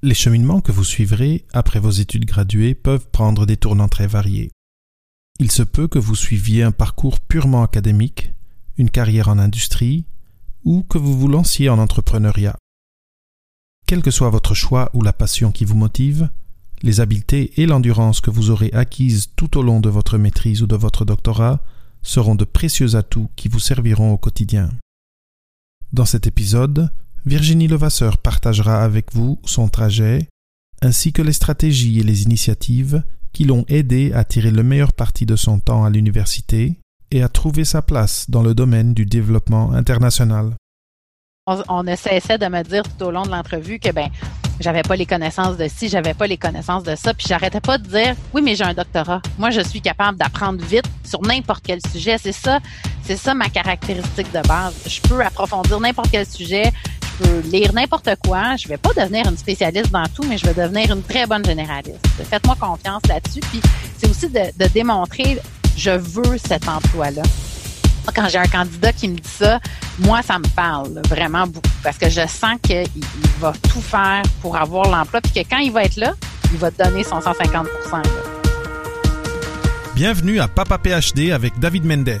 Les cheminements que vous suivrez après vos études graduées peuvent prendre des tournants très variés. Il se peut que vous suiviez un parcours purement académique, une carrière en industrie, ou que vous vous lanciez en entrepreneuriat. Quel que soit votre choix ou la passion qui vous motive, les habiletés et l'endurance que vous aurez acquises tout au long de votre maîtrise ou de votre doctorat seront de précieux atouts qui vous serviront au quotidien. Dans cet épisode, Virginie Levasseur partagera avec vous son trajet, ainsi que les stratégies et les initiatives qui l'ont aidé à tirer le meilleur parti de son temps à l'université et à trouver sa place dans le domaine du développement international. On, on cessait de me dire tout au long de l'entrevue que ben j'avais pas les connaissances de ci, j'avais pas les connaissances de ça, puis j'arrêtais pas de dire oui, mais j'ai un doctorat. Moi, je suis capable d'apprendre vite sur n'importe quel sujet. C'est ça, c'est ça ma caractéristique de base. Je peux approfondir n'importe quel sujet, je peux lire n'importe quoi. Je vais pas devenir une spécialiste dans tout, mais je vais devenir une très bonne généraliste. Faites-moi confiance là-dessus. Puis c'est aussi de, de démontrer je veux cet emploi-là quand j'ai un candidat qui me dit ça, moi, ça me parle vraiment beaucoup parce que je sens qu'il va tout faire pour avoir l'emploi puis que quand il va être là, il va te donner son 150 Bienvenue à Papa PhD avec David Mendes,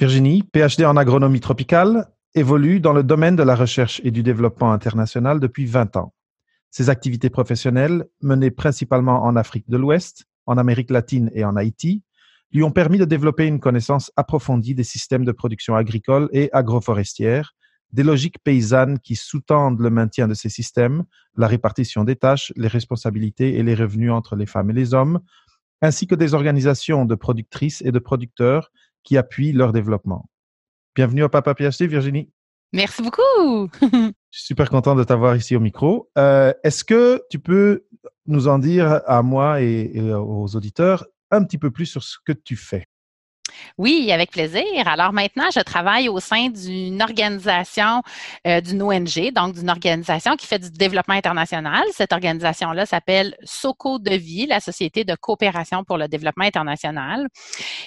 Virginie, PhD en agronomie tropicale, évolue dans le domaine de la recherche et du développement international depuis 20 ans. Ses activités professionnelles, menées principalement en Afrique de l'Ouest, en Amérique latine et en Haïti, lui ont permis de développer une connaissance approfondie des systèmes de production agricole et agroforestière, des logiques paysannes qui sous-tendent le maintien de ces systèmes, la répartition des tâches, les responsabilités et les revenus entre les femmes et les hommes, ainsi que des organisations de productrices et de producteurs qui appuient leur développement. Bienvenue à Papa PhD, Virginie. Merci beaucoup. Je suis super content de t'avoir ici au micro. Euh, Est-ce que tu peux nous en dire à moi et, et aux auditeurs un petit peu plus sur ce que tu fais? Oui, avec plaisir. Alors maintenant, je travaille au sein d'une organisation, euh, d'une ONG, donc d'une organisation qui fait du développement international. Cette organisation-là s'appelle SOCO de Vie, la Société de coopération pour le développement international.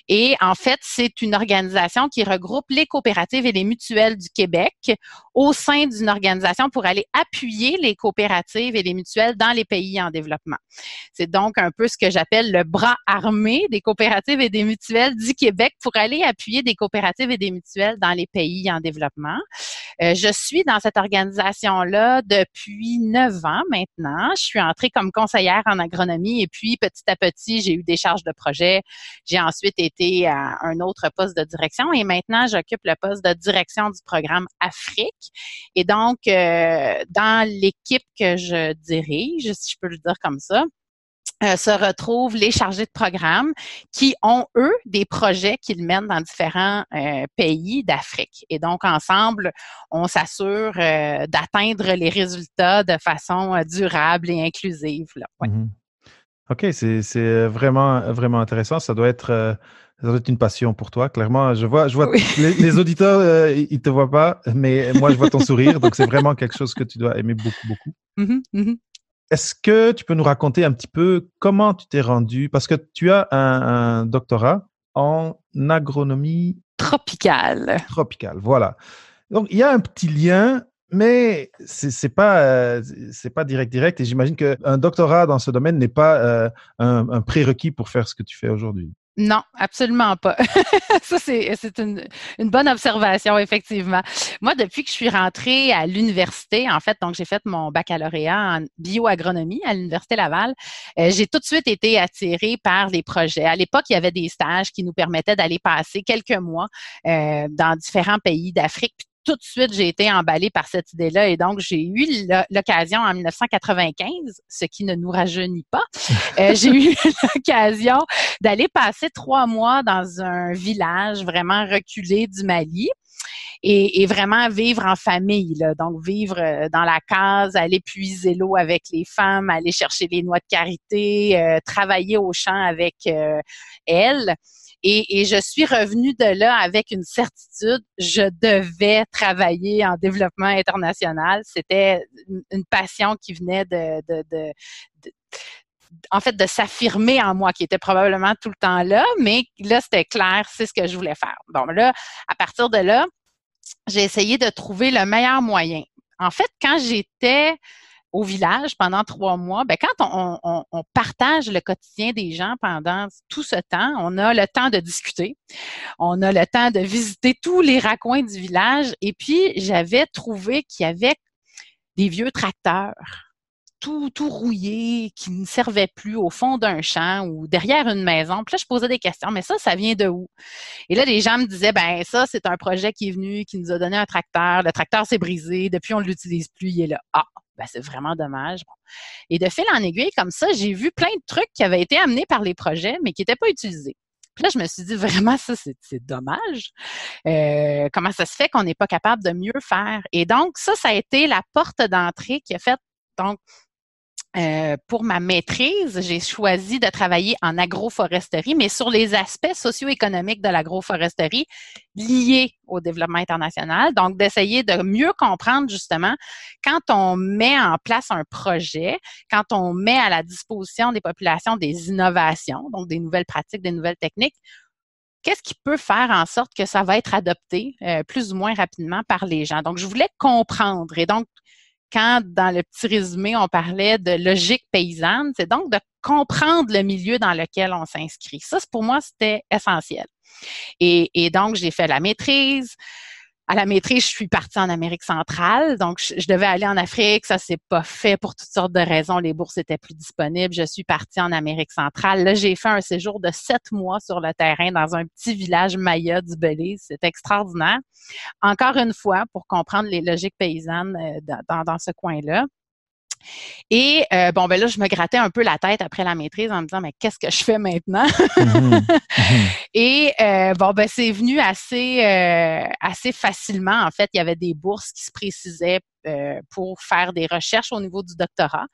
Et en fait, c'est une organisation qui regroupe les coopératives et les mutuelles du Québec au sein d'une organisation pour aller appuyer les coopératives et les mutuelles dans les pays en développement. C'est donc un peu ce que j'appelle le bras armé des coopératives et des mutuelles du Québec pour aller appuyer des coopératives et des mutuelles dans les pays en développement. Euh, je suis dans cette organisation-là depuis neuf ans maintenant. Je suis entrée comme conseillère en agronomie et puis petit à petit, j'ai eu des charges de projet. J'ai ensuite été à un autre poste de direction et maintenant, j'occupe le poste de direction du programme Afrique. Et donc, euh, dans l'équipe que je dirige, si je peux le dire comme ça, euh, se retrouvent les chargés de programme qui ont, eux, des projets qu'ils mènent dans différents euh, pays d'Afrique. Et donc, ensemble, on s'assure euh, d'atteindre les résultats de façon durable et inclusive. Là. Ouais. Mm -hmm. OK, c'est vraiment, vraiment intéressant. Ça doit être... Ça doit être une passion pour toi, clairement. Je vois, je vois oui. les, les, auditeurs, euh, ils te voient pas, mais moi, je vois ton sourire. Donc, c'est vraiment quelque chose que tu dois aimer beaucoup, beaucoup. Mm -hmm, mm -hmm. Est-ce que tu peux nous raconter un petit peu comment tu t'es rendu? Parce que tu as un, un, doctorat en agronomie tropicale. Tropicale, voilà. Donc il y a un petit lien, mais c'est pas euh, c'est pas direct direct. Et j'imagine qu'un doctorat dans ce domaine n'est pas euh, un, un prérequis pour faire ce que tu fais aujourd'hui. Non, absolument pas. Ça, c'est une, bonne observation, effectivement. Moi, depuis que je suis rentrée à l'université, en fait, donc j'ai fait mon baccalauréat en bioagronomie à l'Université Laval, euh, j'ai tout de suite été attirée par les projets. À l'époque, il y avait des stages qui nous permettaient d'aller passer quelques mois euh, dans différents pays d'Afrique tout de suite, j'ai été emballée par cette idée-là et donc j'ai eu l'occasion en 1995, ce qui ne nous rajeunit pas, euh, j'ai eu l'occasion d'aller passer trois mois dans un village vraiment reculé du Mali. et, vraiment vivre en famille. Là. Donc, vivre euh, dans la case, aller puiser l'eau avec les femmes, aller chercher les noix de karité, euh, travailler au champ avec euh, elles. Et, je suis revenue de là avec une certitude, je devais travailler en développement international. C'était une passion qui venait de, de en fait, de s'affirmer en moi, qui était probablement tout le temps là, mais là, c'était clair, c'est ce que je voulais faire. Bon, là, à partir de là, j'ai essayé de trouver le meilleur moyen. En fait, quand j'étais au village pendant trois mois, ben quand on, partage le quotidien des gens pendant tout ce temps, on a le temps de discuter, on a le temps de visiter tous les raccoins du village. Et puis, j'avais trouvé qu'il y avait des vieux tracteurs tout, tout rouillé, qui ne servait plus au fond d'un champ ou derrière une maison. Puis là, je posais des questions, mais ça, ça vient de où? Et là, les gens me disaient, ben ça, c'est un projet qui est venu, qui nous a donné un tracteur. Le tracteur s'est brisé, depuis on ne l'utilise plus, il est là. Ah, ben c'est vraiment dommage. Et de fil en aiguille, comme ça, j'ai vu plein de trucs qui avaient été amenés par les projets, mais qui n'étaient pas utilisés. Puis là, je me suis dit, vraiment, ça, c'est dommage. Euh, comment ça se fait qu'on n'est pas capable de mieux faire? Et donc, ça, ça a été la porte d'entrée qui a fait, donc, euh, pour ma maîtrise, j'ai choisi de travailler en agroforesterie, mais sur les aspects socio-économiques de l'agroforesterie liés au développement international. Donc, d'essayer de mieux comprendre justement quand on met en place un projet, quand on met à la disposition des populations des innovations, donc des nouvelles pratiques, des nouvelles techniques, qu'est-ce qui peut faire en sorte que ça va être adopté euh, plus ou moins rapidement par les gens? Donc, je voulais comprendre. Et donc, quand dans le petit résumé, on parlait de logique paysanne, c'est donc de comprendre le milieu dans lequel on s'inscrit. Ça, pour moi, c'était essentiel. Et, et donc, j'ai fait la maîtrise à la maîtrise, je suis partie en Amérique centrale. Donc, je, devais aller en Afrique. Ça s'est pas fait pour toutes sortes de raisons. Les bourses étaient plus disponibles. Je suis partie en Amérique centrale. Là, j'ai fait un séjour de sept mois sur le terrain dans un petit village maya du Belize. C'est extraordinaire. Encore une fois, pour comprendre les logiques paysannes euh, dans, dans ce coin-là. Et euh, bon, ben là, je me grattais un peu la tête après la maîtrise en me disant, mais qu'est-ce que je fais maintenant? Mhm. Et euh, bon, ben c'est venu assez, euh, assez facilement. En fait, il y avait des bourses qui se précisaient pour faire des recherches au niveau du doctorat.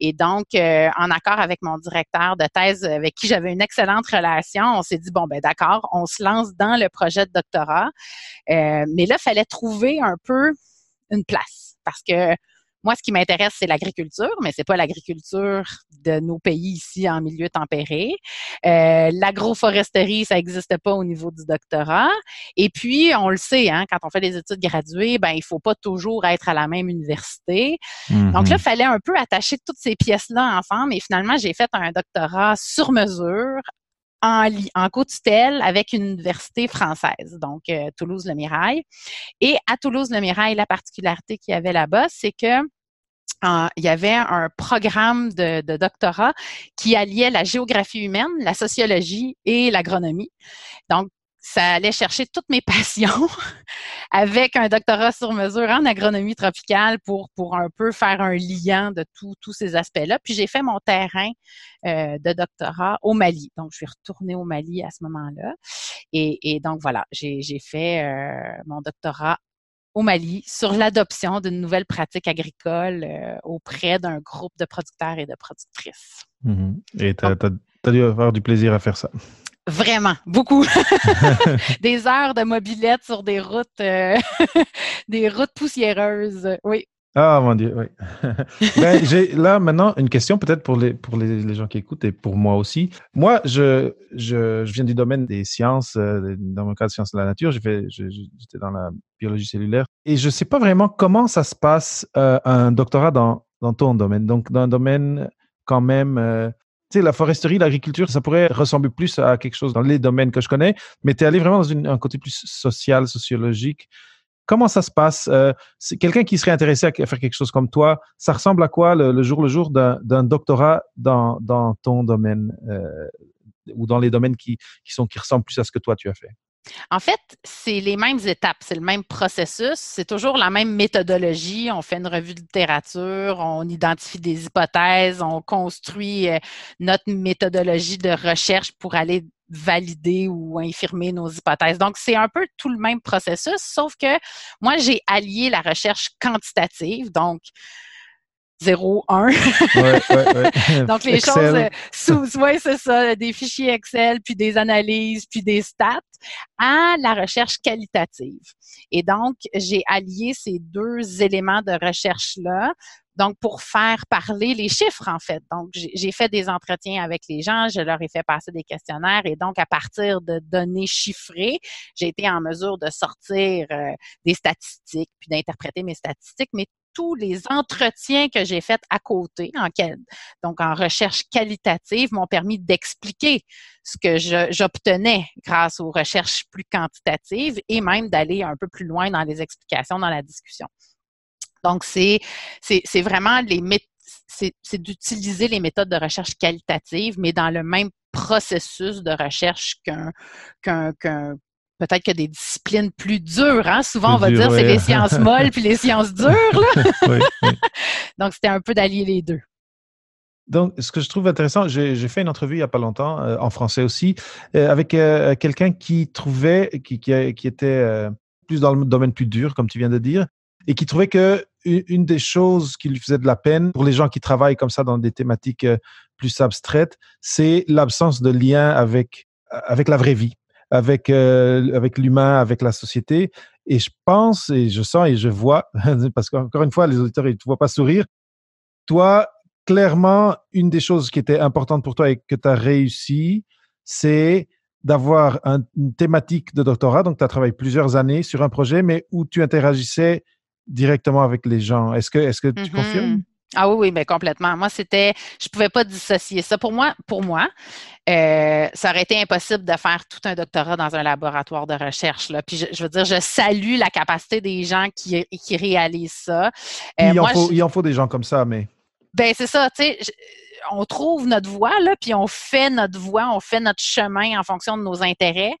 Et donc, en accord avec mon directeur de thèse, avec qui j'avais une excellente relation, on s'est dit, bon, ben d'accord, on se lance dans le projet de doctorat. mais là, il fallait trouver un peu une place parce que moi, ce qui m'intéresse, c'est l'agriculture, mais c'est pas l'agriculture de nos pays ici en milieu tempéré. Euh, L'agroforesterie, ça n'existe pas au niveau du doctorat. Et puis, on le sait, hein, quand on fait des études graduées, ben il faut pas toujours être à la même université. Donc là, il mhm. fallait un peu attacher toutes ces pièces-là ensemble. Et finalement, j'ai fait un doctorat sur mesure en, en co-tutelle avec une université française, donc euh, Toulouse-Le Mirail. Et à Toulouse-Le Mirail, la particularité qu'il y avait là-bas, c'est que il y avait un programme de, de, doctorat qui alliait la géographie humaine, la sociologie et l'agronomie. Donc, ça allait chercher toutes mes passions avec un doctorat sur mesure en agronomie tropicale pour, pour un peu faire un lien de tous ces aspects-là. Puis j'ai fait mon terrain euh, de doctorat au Mali. Donc, je suis retournée au Mali à ce moment-là. Et, et donc, voilà, j'ai fait euh, mon doctorat au Mali sur l'adoption d'une nouvelle pratique agricole euh, auprès d'un groupe de producteurs et de productrices. Mm-hmm. Et tu as, dû avoir du plaisir à faire ça. Vraiment, beaucoup. des heures de mobilette sur des routes, euh, des routes poussiéreuses. Oui. Ah mon Dieu, oui. ben, j'ai là maintenant une question peut-être pour les pour les, gens qui écoutent et pour moi aussi. Moi, je je, je viens du domaine des sciences, euh, dans mon cas de sciences de la nature, j'étais dans la biologie cellulaire et je sais pas vraiment comment ça se passe euh, un doctorat dans dans ton domaine. Donc dans un domaine quand même la foresterie, l'agriculture, ça pourrait ressembler plus à quelque chose dans les domaines que je connais, mais tu es allé vraiment dans un côté plus social, sociologique. Comment ça se passe? Euh, quelqu'un qui serait intéressé à faire quelque chose comme toi, ça ressemble à quoi le, jour le jour d'un doctorat dans, dans ton domaine euh, ou dans les domaines qui, qui, sont, qui ressemblent plus à ce que toi tu as fait? En fait, c'est les mêmes étapes, c'est le même processus, c'est toujours la même méthodologie. On fait une revue de littérature, on identifie des hypothèses, on construit euh, notre méthodologie de recherche pour aller valider ou infirmer nos hypothèses. Donc, c'est un peu tout le même processus, sauf que moi, j'ai allié la recherche quantitative, donc 0, 1. Donc, les choses euh, sous, ouais, c'est ça, des fichiers Excel, puis des analyses, puis des stats, à la recherche qualitative. Et donc, j'ai allié ces deux éléments de recherche-là donc, pour faire parler les chiffres, en fait. Donc, j'ai fait des entretiens avec les gens, je leur ai fait passer des questionnaires et donc, à partir de données chiffrées, j'ai été en mesure de sortir euh, des statistiques, puis d'interpréter mes statistiques, mais tous les entretiens que j'ai faits à côté, en donc en recherche qualitative, m'ont permis d'expliquer ce que j'obtenais grâce aux recherches plus quantitatives et même d'aller un peu plus loin dans les explications, dans la discussion. Donc, c'est vraiment les c'est d'utiliser les méthodes de recherche qualitative, mais dans le même processus de recherche qu'un qu'un peut-être que des disciplines plus dures. Hein? Souvent, on va dire c'est les sciences molles puis les sciences dures. Donc, c'était un peu d'allier les deux. Donc, ce que je trouve intéressant, j'ai fait une entrevue il n'y a pas longtemps, euh, en français aussi, euh, avec euh, quelqu'un qui trouvait, qui, qui, était plus dans le domaine plus dur, comme tu viens de dire, et qui trouvait que une des choses qui lui faisait de la peine pour les gens qui travaillent comme ça dans des thématiques plus abstraites, c'est l'absence de lien avec, avec la vraie vie avec, euh, avec l'humain, avec la société. Et je pense et je sens et je vois, parce qu'encore une fois, les auditeurs, ils ne te voient pas sourire. Toi, clairement, une des choses qui était importante pour toi et que tu as réussi, c'est d'avoir une thématique de doctorat. Donc, tu as travaillé plusieurs années sur un projet, mais où tu interagissais directement avec les gens. Est-ce que, est-ce que tu confirmes? Mm-hmm. Ah oui, oui, mais complètement. Moi, c'était, je pouvais pas dissocier ça. Pour moi, pour moi, euh, ça aurait été impossible de faire tout un doctorat dans un laboratoire de recherche. Là. Puis je, veux dire, je salue la capacité des gens qui, qui réalisent ça. Euh, il, en faut, il en faut des gens comme ça, mais. Ben c'est ça, tu sais on trouve notre voie, là, puis on fait notre voie, on fait notre chemin en fonction de nos intérêts.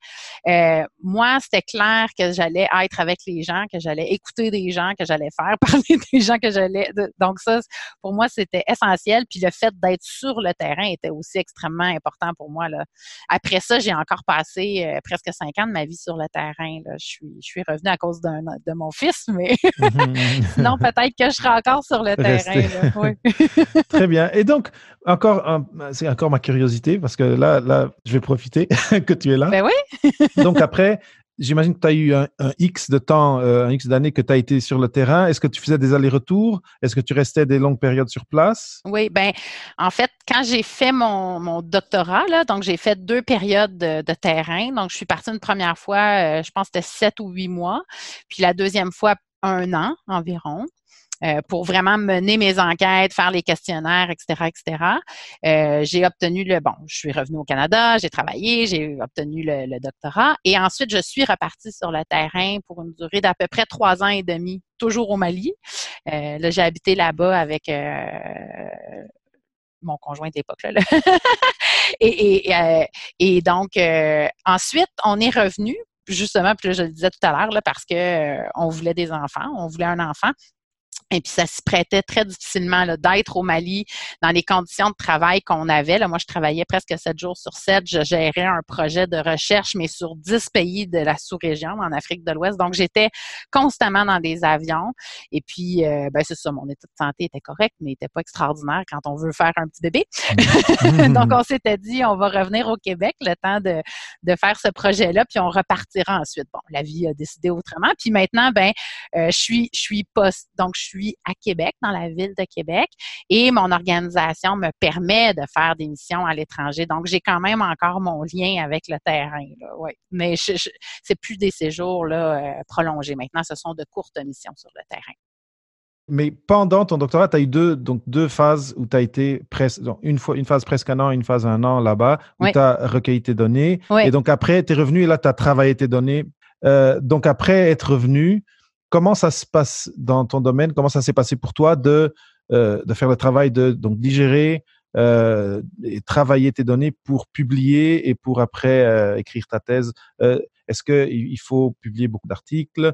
Euh, moi, c'était clair que j'allais être avec les gens, que j'allais écouter des gens, que j'allais faire parler des gens, que j'allais. Donc ça, pour moi, c'était essentiel. Puis le fait d'être sur le terrain était aussi extrêmement important pour moi. Là. Après ça, j'ai encore passé euh, presque cinq ans de ma vie sur le terrain. Là. Je suis, je suis revenue à cause de mon fils, mais non, peut-être que je serai encore sur le terrain. Oui. Très bien. Et donc, encore, c'est encore ma curiosité parce que là, là, je vais profiter que tu es là. Ben oui. Donc après, j'imagine que tu as eu un, X de temps, euh, un X d'années que tu as été sur le terrain. Est-ce que tu faisais des allers-retours? Est-ce que tu restais des longues périodes sur place? Oui, ben en fait, quand j'ai fait mon, mon doctorat, là, donc j'ai fait deux périodes de, terrain. Donc, je suis partie une première fois, euh, je pense que c'était sept ou huit mois. Puis la deuxième fois, un an environ. Euh, pour vraiment mener mes enquêtes, faire les questionnaires, etc., etc. Euh, j'ai obtenu le bon, je suis revenue au Canada, j'ai travaillé, j'ai obtenu le, doctorat et ensuite je suis repartie sur le terrain pour une durée d'à peu près trois ans et demi, toujours au Mali. Euh, là, j'ai habité là-bas avec mon conjoint d'époque. Là, et, et, et, donc, ensuite, on est revenu justement, puis je le disais tout à l'heure, parce que on voulait des enfants, on voulait un enfant. Et puis, ça se prêtait très difficilement d'être au Mali dans les conditions de travail qu'on avait. Là, moi, je travaillais presque sept jours sur sept. Je gérais un projet de recherche, mais sur dix pays de la sous-région, en Afrique de l'Ouest. Donc, j'étais constamment dans des avions. Et puis, euh, ben, c'est ça, mon état de santé était correct, mais il n'était pas extraordinaire quand on veut faire un petit bébé. Donc, on s'était dit, on va revenir au Québec le temps de, faire ce projet-là, puis on repartira ensuite. Bon, la vie a décidé autrement. Puis maintenant, ben, euh, je suis, je suis post, donc je suis à Québec, dans la ville de Québec, et mon organisation me permet de faire des missions à l'étranger. Donc, j'ai quand même encore mon lien avec le terrain. ouais. Mais ce c'est plus des séjours là, euh, prolongés. Maintenant, ce sont de courtes missions sur le terrain. Mais pendant ton doctorat, tu as eu deux, donc deux phases où tu as été presque, une, fois, une phase presque un an, une phase un an là-bas, où tu as recueilli tes données. Et donc après, tu es revenu et là, tu as travaillé tes données. Euh, donc après être revenu, comment ça se passe dans ton domaine? Comment ça s'est passé pour toi de, euh, faire le travail de digérer, euh, travailler tes données pour publier et pour après euh, écrire ta thèse? Est-ce qu'il faut publier beaucoup d'articles?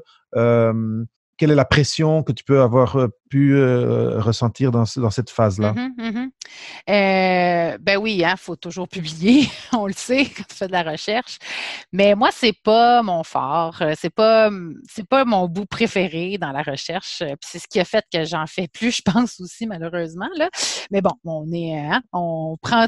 Quelle est la pression que tu peux avoir euh, pu euh, ressentir dans, cette phase-là? Mm-hmm, mm-hmm. Euh, ben oui, il hein, faut toujours publier, on le sait quand tu fais de la recherche. Mais moi, c'est pas mon fort, c'est pas c'est pas mon bout préféré dans la recherche. c'est ce qui a fait que j'en fais plus, je pense aussi malheureusement. Mais bon, on est, hein, on prend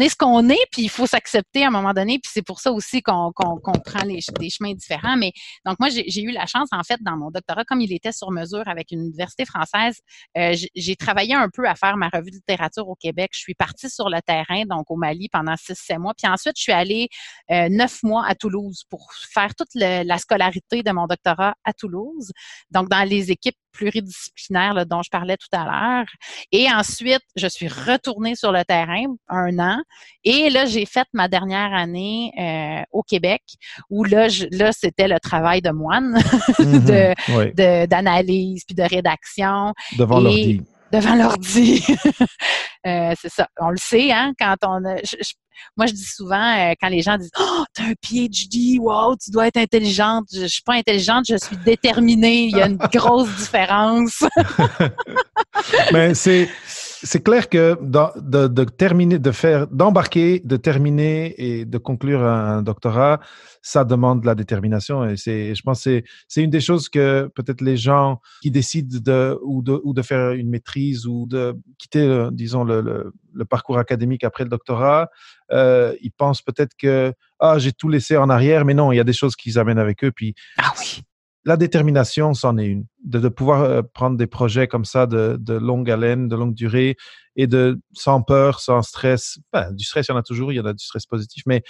est ce qu'on est, puis il faut s'accepter à un moment donné, puis c'est pour ça aussi qu'on prend les, des chemins différents. Mais donc moi, j'ai eu la chance, en fait, dans mon doctorat, comme il était sur mesure avec une université française, euh, j'ai travaillé un peu à faire ma revue de littérature au Québec. Je suis partie sur le terrain, donc au Mali, pendant six, sept mois. Puis ensuite, je suis allée euh, neuf mois à Toulouse pour faire toute la scolarité de mon doctorat à Toulouse, donc dans les équipes pluridisciplinaires dont je parlais tout à l'heure. Et ensuite, je suis retournée sur le terrain un an et là, j'ai fait ma dernière année euh, au Québec, où là, là, c'était le travail de moine, de, d'analyse puis de rédaction. Devant l'ordi. Devant l'ordi. Euh, c'est ça. On le sait, hein, quand on a, moi, je dis souvent, euh, quand les gens disent Oh, t'as un PhD, wow, tu dois être intelligente. Je, je suis pas intelligente, je suis déterminée. Il y a une grosse différence. Mais c'est c'est clair que de, de, terminer, de faire, d'embarquer, de terminer et de conclure un, doctorat, ça demande de la détermination. Et c'est, je pense, c'est, c'est une des choses que peut-être les gens qui décident de ou de ou de faire une maîtrise ou de quitter, disons le, le, le, parcours académique après le doctorat, euh, ils pensent peut-être que ah j'ai tout laissé en arrière, mais non, il y a des choses qu'ils amènent avec eux. Puis ah oui la détermination, c'en est une. De, pouvoir euh, prendre des projets comme ça de, longue haleine, de longue durée, et de sans peur, sans stress. du stress, il y en a toujours, il y en a du stress positif, mais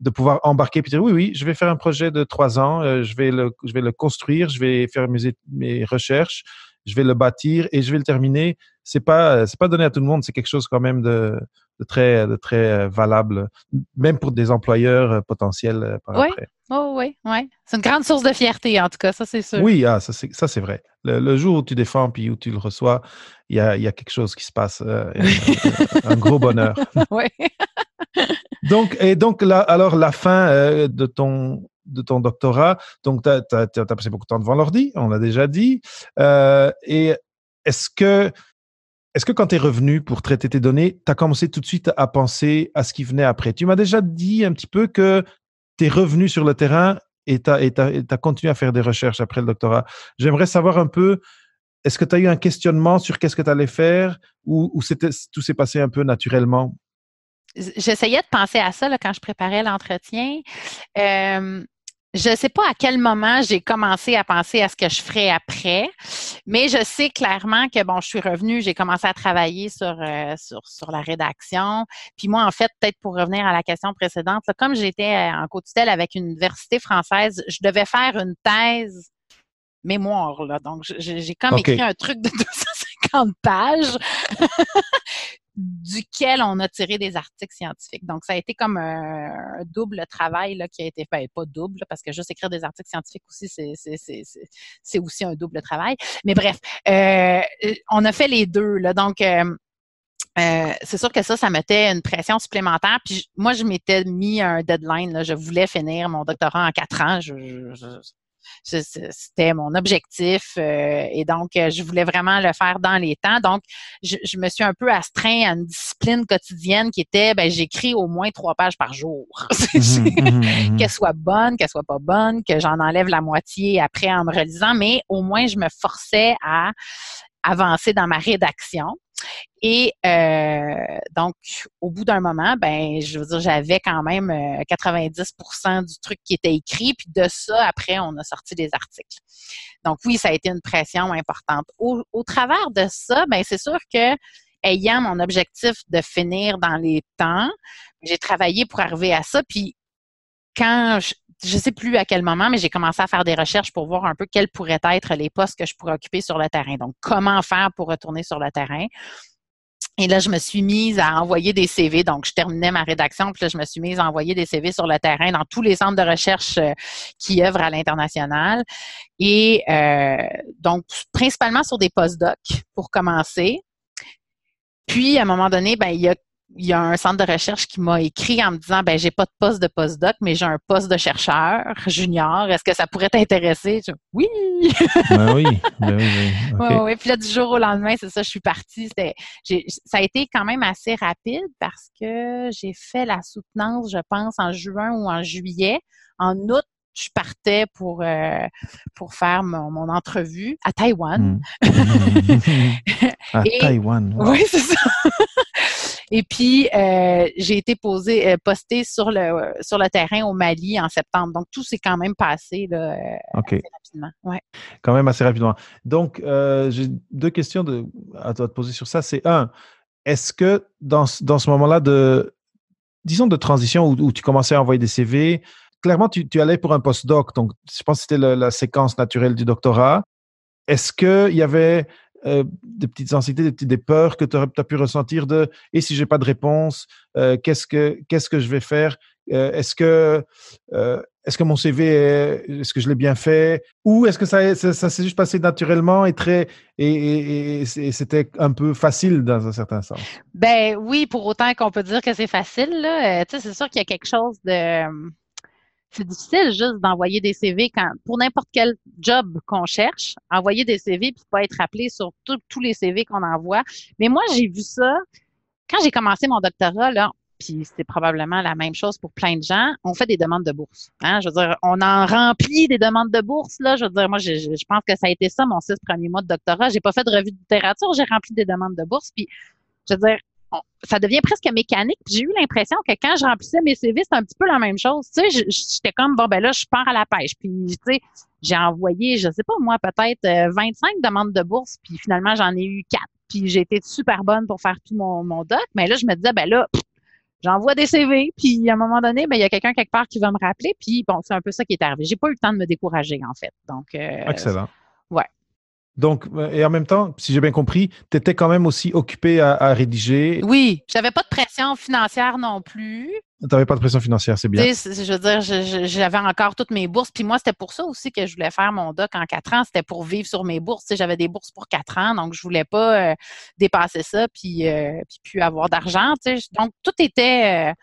de pouvoir embarquer puis dire oui, oui, je vais faire un projet de trois ans, euh, je vais le, je vais le construire, je vais faire mes, mes recherches, je vais le bâtir et je vais le terminer. C'est pas, c'est pas donné à tout le monde. C'est quelque chose quand même de, de très, de très euh, valable, même pour des employeurs potentiels par après. Oh oui, oui. C'est une grande source de fierté, en tout cas, ça c'est sûr. Oui, ah, ça c'est vrai. Le, jour où tu défends puis où tu le reçois, il y a, y a, quelque chose qui se passe, euh, un, gros bonheur. oui. donc, et donc, là, alors, la fin euh, de ton de ton doctorat, donc tu as, passé beaucoup de temps devant l'ordi, on l'a déjà dit. Euh, et est-ce que est-ce que quand tu es revenu pour traiter tes données, tu as commencé tout de suite à penser à ce qui venait après? Tu m'as déjà dit un petit peu que tu es revenu sur le terrain et tu as, continué à faire des recherches après le doctorat. J'aimerais savoir un peu, est-ce que tu as eu un questionnement sur qu'est-ce que tu allais faire ou, ou tout s'est passé un peu naturellement? J'essayais de penser à ça quand je préparais l'entretien. Je ne sais pas à quel moment j'ai commencé à penser à ce que je ferais après, mais je sais clairement que bon, je suis revenue, j'ai commencé à travailler sur, euh, sur, sur la rédaction. Puis moi, en fait, peut-être pour revenir à la question précédente, comme j'étais euh, en co-tutelle avec une université française, je devais faire une thèse mémoire. Là. Donc, j'ai comme écrit un truc de 250 pages. duquel on a tiré des articles scientifiques. Donc, ça a été comme un, double travail là, qui a été fait, pas double, parce que juste écrire des articles scientifiques aussi, c'est aussi un double travail. Mais bref, euh, on a fait les deux. Là, donc, euh, euh, c'est sûr que ça, ça mettait une pression supplémentaire. Puis moi, je m'étais mis un deadline. Là. Je voulais finir mon doctorat en quatre ans. je, c'était mon objectif euh, et donc euh, je voulais vraiment le faire dans les temps. Donc, je, me suis un peu astreint à une discipline quotidienne qui était, ben, j'écris au moins trois pages par jour. Mhm, mhm, mhm. qu'elle soit bonne, qu'elle soit pas bonne, que j'en enlève la moitié après en me relisant, mais au moins je me forçais à avancer dans ma rédaction. Et euh, donc, au bout d'un moment, ben, je veux dire, j'avais quand même 90% euh, du truc qui était écrit, puis de ça, après, on a sorti des articles. Donc, oui, ça a été une pression importante. Au, travers de ça, ben, c'est sûr que ayant mon objectif de finir dans les temps, j'ai travaillé pour arriver à ça. Puis quand je, ne sais plus à quel moment, mais j'ai commencé à faire des recherches pour voir un peu quels pourraient être les postes que je pourrais occuper sur le terrain. Donc, comment faire pour retourner sur le terrain? Et là, je me suis mise à envoyer des CV. Donc, je terminais ma rédaction, puis là, je me suis mise à envoyer des CV sur le terrain dans tous les centres de recherche euh, qui œuvrent à l'international. Et euh, donc, principalement sur des post-docs pour commencer. Puis, à un moment donné, ben, il y a il y a un centre de recherche qui m'a écrit en me disant ben j'ai pas de poste de postdoc mais j'ai un poste de chercheur junior est-ce que ça pourrait t'intéresser? Oui ben oui ben oui, oui. puis là du jour au lendemain c'est ça je suis partie c'était ça a été quand même assez rapide parce que j'ai fait la soutenance je pense en juin ou en juillet en août je partais pour euh, pour faire mon, entrevue à Taïwan. Hmm. à Taïwan. Oui, c'est ça. Et puis euh, j'ai été posée, euh, postée sur le sur le terrain au Mali en septembre. Donc tout s'est quand même passé là, assez rapidement. Ouais. Quand même assez rapidement. Donc j'ai deux questions de, à te poser sur ça. C'est un, est-ce que dans, dans ce moment-là de disons de transition où, où tu commençais à envoyer des CV, clairement, tu, allais pour un postdoc, donc je pense que c'était la, séquence naturelle du doctorat. Est-ce qu'il y avait euh, des petites anxiétés, des, des peurs que tu as pu ressentir de et si j'ai pas de réponse, euh, qu'est-ce que qu'est-ce que je vais faire? Euh, Est-ce que est-ce que mon CV est-ce que je l'ai bien fait? Ou est-ce que ça, ça, s'est juste passé naturellement et très et c'était un peu facile dans un certain sens? Ben oui, pour autant qu'on peut dire que c'est facile là, tu sais, c'est sûr qu'il y a quelque chose de c'est difficile juste d'envoyer des CV quand, pour n'importe quel job qu'on cherche, envoyer des CV puis pas être appelé sur tous les CV qu'on envoie. Mais moi, j'ai vu ça quand j'ai commencé mon doctorat, là, puis c'est probablement la même chose pour plein de gens, on fait des demandes de bourse. Hein? Je veux dire, on en remplit des demandes de bourse. Là. Je veux dire, moi, je, je pense que ça a été ça mon six premiers mois de doctorat. J'ai pas fait de revue de littérature, j'ai rempli des demandes de bourse. Puis, je veux dire, ça devient presque mécanique. J'ai eu l'impression que quand je remplissais mes CV, c'était un petit peu la même chose. Tu sais, j'étais comme bon ben là, je pars à la pêche. Puis tu sais, j'ai envoyé, je sais pas moi, peut-être 25 euh, demandes de bourse, puis finalement j'en ai eu quatre. Puis j'ai été super bonne pour faire tout mon, mon doc. Mais là, je me disais ben là, j'envoie des CV, puis à un moment donné, ben il y a quelqu'un quelque part qui va me rappeler. Puis bon, c'est un peu ça qui est arrivé. J'ai pas eu le temps de me décourager en fait. Donc euh, excellent. Ouais. Donc, euh, et en même temps, si j'ai bien compris, tu étais quand même aussi occupé à, rédiger. Oui, j'avais pas de pression financière non plus. Tu n'avais pas de pression financière, c'est bien. je veux dire, j'avais encore toutes mes bourses. Puis moi, c'était pour ça aussi que je voulais faire mon doc en quatre ans. C'était pour vivre sur mes bourses. J'avais des bourses pour quatre ans, donc je voulais pas euh, dépasser ça puis, euh, puis puis avoir d'argent. Donc, tout était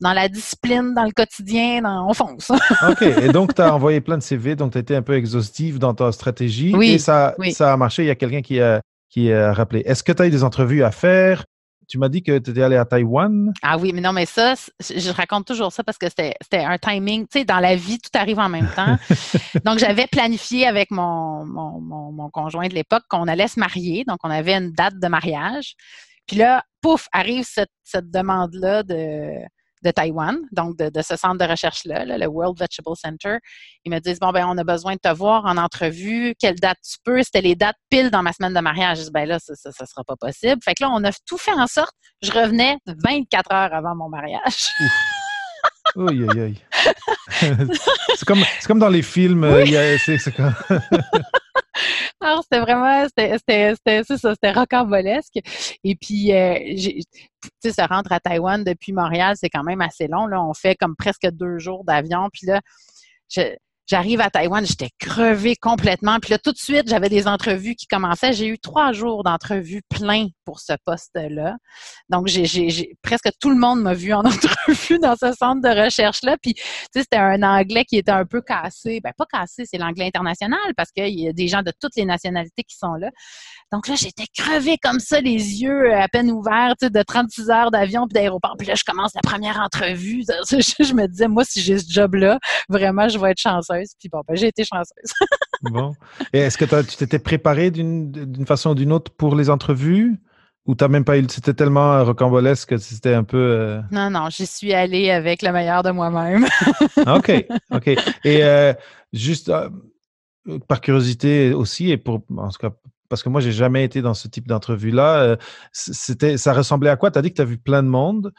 dans la discipline, dans le quotidien, dans, on fonce. OK. Et donc, tu as envoyé plein de CV, donc tu as été un peu exhaustive dans ta stratégie. Oui, et ça, ça a marché. Il y a quelqu'un qui a, qui a rappelé. Est-ce que tu as eu des entrevues à faire? Tu m'as dit que tu étais allé à Taïwan. Ah oui, mais non, mais ça, je raconte toujours ça parce que c'était un timing. Tu sais, dans la vie, tout arrive en même temps. donc, j'avais planifié avec mon, mon, mon conjoint de l'époque qu'on allait se marier. Donc, on avait une date de mariage. Puis là, pouf, arrive cette, cette demande-là de, de Taïwan, donc de, ce centre de recherche-là, le World Vegetable Center. Ils me disent, bon, ben, on a besoin de te voir en entrevue. Quelle date tu peux? C'était les dates pile dans ma semaine de mariage. Je dis, ben là, ça, ça, sera pas possible. Fait que là, on a tout fait en sorte, je revenais 24 heures avant mon mariage. Oui, oui, oui. c'est comme, comme dans les films. Euh, c'est comme... Alors, c'était vraiment, c'était ça, c'était rocambolesque. Et puis, euh, tu sais, se rendre à Taïwan depuis Montréal, c'est quand même assez long. Là. On fait comme presque deux jours d'avion. Puis là, je, J'arrive à Taïwan, j'étais crevée complètement. Puis là, tout de suite, j'avais des entrevues qui commençaient. J'ai eu trois jours d'entrevues plein pour ce poste-là. Donc, j'ai, presque tout le monde m'a vu en entrevue dans ce centre de recherche-là. Puis, tu sais, c'était un anglais qui était un peu cassé. Ben, pas cassé, c'est l'anglais international parce qu'il y a des gens de toutes les nationalités qui sont là. Donc là, j'étais crevée comme ça, les yeux à peine ouverts, tu sais, de 36 heures d'avion puis d'aéroport. Puis là, je commence la première entrevue. Je me disais, moi, si j'ai ce job-là, vraiment, je vais être chanceuse puis bon, ben, j'ai été chanceuse. bon. Et est-ce que tu t'étais préparé d'une façon ou d'une autre pour les entrevues? Ou t'as même pas eu, c'était tellement euh, rocambolesque que c'était un peu. Euh, non, non, j'y suis allée avec le meilleur de moi-même. OK, OK. Et euh, juste par curiosité aussi, et pour, en tout cas, parce que moi, j'ai jamais été dans ce type d'entrevue-là. C'était, ça ressemblait à quoi? Tu as dit que tu as vu plein de monde.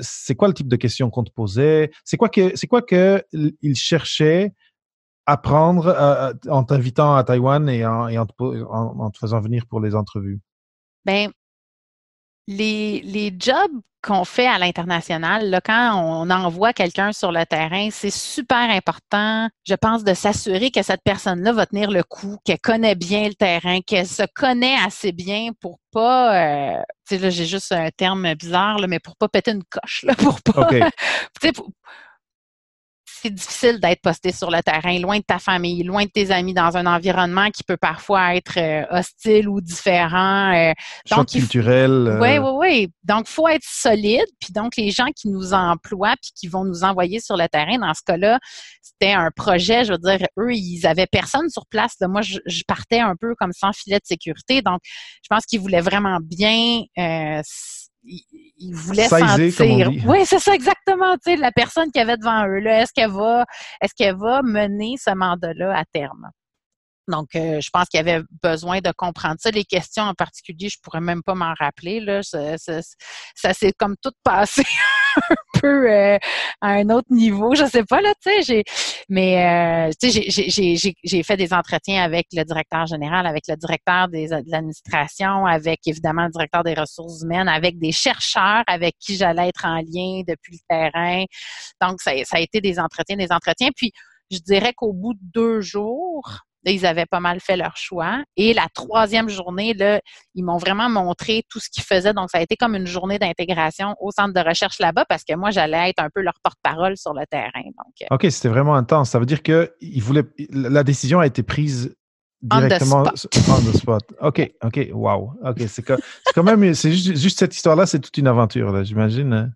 c'est quoi le type de questions qu'on te posait? C'est quoi que, c'est quoi cherchaient à prendre en t'invitant à Taïwan et, en, te, faisant venir pour les entrevues? Ben, les, les jobs qu'on fait à l'international, quand on envoie quelqu'un sur le terrain, c'est super important, je pense, de s'assurer que cette personne-là va tenir le coup, qu'elle connaît bien le terrain, qu'elle se connaît assez bien pour pas, euh, tu sais, là, j'ai juste un terme bizarre, là, mais pour pas péter une coche, là, pour pas, pour, c'est difficile d'être posté sur le terrain, loin de ta famille, loin de tes amis, dans un environnement qui peut parfois être euh, hostile ou différent. Euh, donc, culturel. Oui, oui, oui. Donc, il faut être solide. Puis donc, les gens qui nous emploient puis qui vont nous envoyer sur le terrain, dans ce cas-là, c'était un projet, je veux dire, eux, ils avaient personne sur place. Moi, je, partais un peu comme sans filet de sécurité. Donc, je pense qu'ils voulaient vraiment bien euh, il voulait sentir. Oui, c'est ça exactement. Tu sais, la personne qui avait devant eux là, est-ce qu'elle va, est-ce qu'elle va mener ce mandat-là à terme? Donc, euh, je pense qu'il y avait besoin de comprendre ça. Les questions en particulier, je pourrais même pas m'en rappeler. Là. Ça, ça, ça s'est comme tout passé un peu euh, à un autre niveau. Je sais pas, là, tu sais. J'ai, mais, euh, tu sais, j'ai fait des entretiens avec le directeur général, avec le directeur des, de l'administration, avec évidemment le directeur des ressources humaines, avec des chercheurs avec qui j'allais être en lien depuis le terrain. Donc, ça, ça a été des entretiens, des entretiens. Puis, je dirais qu'au bout de deux jours, ils avaient pas mal fait leur choix. Et la troisième journée, là, ils m'ont vraiment montré tout ce qu'ils faisaient. Donc, ça a été comme une journée d'intégration au centre de recherche là-bas parce que moi, j'allais être un peu leur porte-parole sur le terrain. Donc, euh. OK, c'était vraiment intense. Ça veut dire que ils voulaient, la décision a été prise directement on the spot. OK, OK, wow. OK, c'est quand même, c'est juste, juste, cette histoire-là, c'est toute une aventure, là, j'imagine.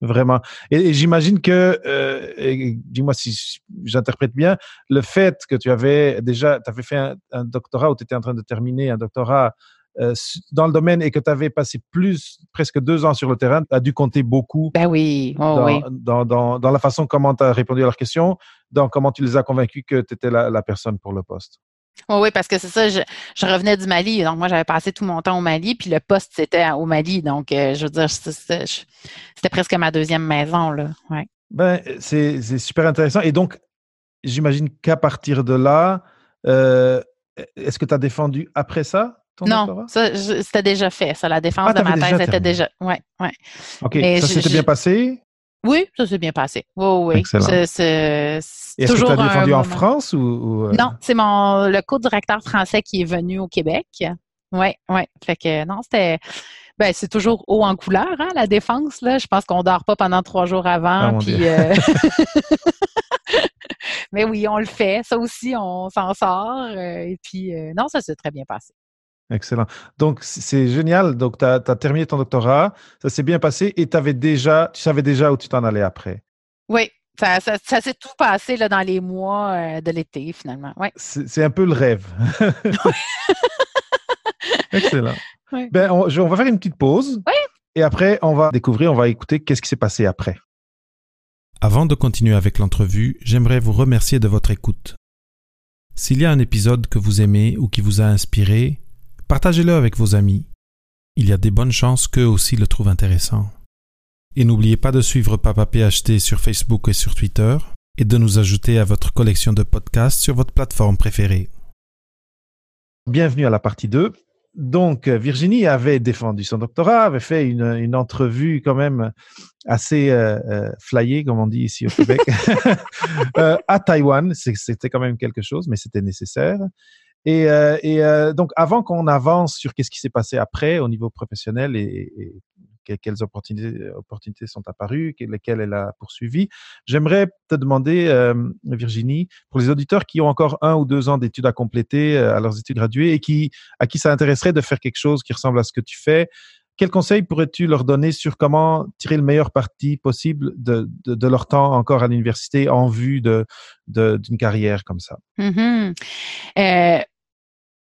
Vraiment. Et, j'imagine que, euh, dis-moi si j'interprète bien, le fait que tu avais déjà, tu avais fait un, doctorat ou tu étais en train de terminer un doctorat euh, dans le domaine et que tu avais passé plus, presque deux ans sur le terrain, a dû compter beaucoup. Ben oui, oh dans, oui. Dans, dans, dans, la façon comment tu as répondu à leurs questions, dans comment tu les as convaincus que tu étais la, la personne pour le poste. Oui, parce que c'est ça, je, je, revenais du Mali. Donc, moi, j'avais passé tout mon temps au Mali, puis le poste, c'était au Mali. Donc, euh, je veux dire, c'était presque ma deuxième maison. Là. Ouais. Ben, c'est super intéressant. Et donc, j'imagine qu'à partir de là, euh, est-ce que tu as défendu après ça ton non, ça, c'était déjà fait. Ça, la défense ah, de ma thèse était déjà. Ouais, ouais. OK. ça s'était bien passé? Oui, ça s'est bien passé. Oui, oui. C'est Est-ce que tu as défendu en France ou, euh? Non, c'est mon le co-directeur français qui est venu au Québec. Oui, oui. Fait que non, c'était ben c'est toujours haut en couleur, hein, la défense. Là. Je pense qu'on dort pas pendant trois jours avant. Ah, puis, euh, Mais oui, on le fait. Ça aussi, on s'en sort. Euh, et puis non, ça s'est très bien passé. Excellent. Donc, c'est génial. Donc, tu as, terminé ton doctorat, ça s'est bien passé et avais déjà, tu savais déjà où tu t'en allais après. Oui, ça, s'est tout passé là, dans les mois euh, de l'été, finalement. Ouais. C'est un peu le rêve. Excellent. Ben, on, on, va faire une petite pause. Oui. Et après, on va découvrir, on va écouter qu'est-ce qui s'est passé après. Avant de continuer avec l'entrevue, j'aimerais vous remercier de votre écoute. S'il y a un épisode que vous aimez ou qui vous a inspiré, Partagez-le avec vos amis. Il y a des bonnes chances qu'eux aussi le trouvent intéressant. Et n'oubliez pas de suivre Papa PHT sur Facebook et sur Twitter et de nous ajouter à votre collection de podcasts sur votre plateforme préférée. Bienvenue à la partie 2. Donc, Virginie avait défendu son doctorat, avait fait une, entrevue quand même assez euh, euh, flyée, comme on dit ici au Québec, euh, à Taïwan. C'était quand même quelque chose, mais c'était nécessaire. Et, euh, et euh, donc, avant qu'on avance sur qu'est-ce qui s'est passé après au niveau professionnel et, quelles opportunités, sont apparues, lesquelles elle a poursuivies. J'aimerais te demander, euh, Virginie, pour les auditeurs qui ont encore un ou deux ans d'études à compléter à leurs études graduées et qui, à qui ça intéresserait de faire quelque chose qui ressemble à ce que tu fais, quels conseils pourrais-tu leur donner sur comment tirer le meilleur parti possible de, de, leur temps encore à l'université en vue d'une carrière comme ça? Mm-hmm. euh,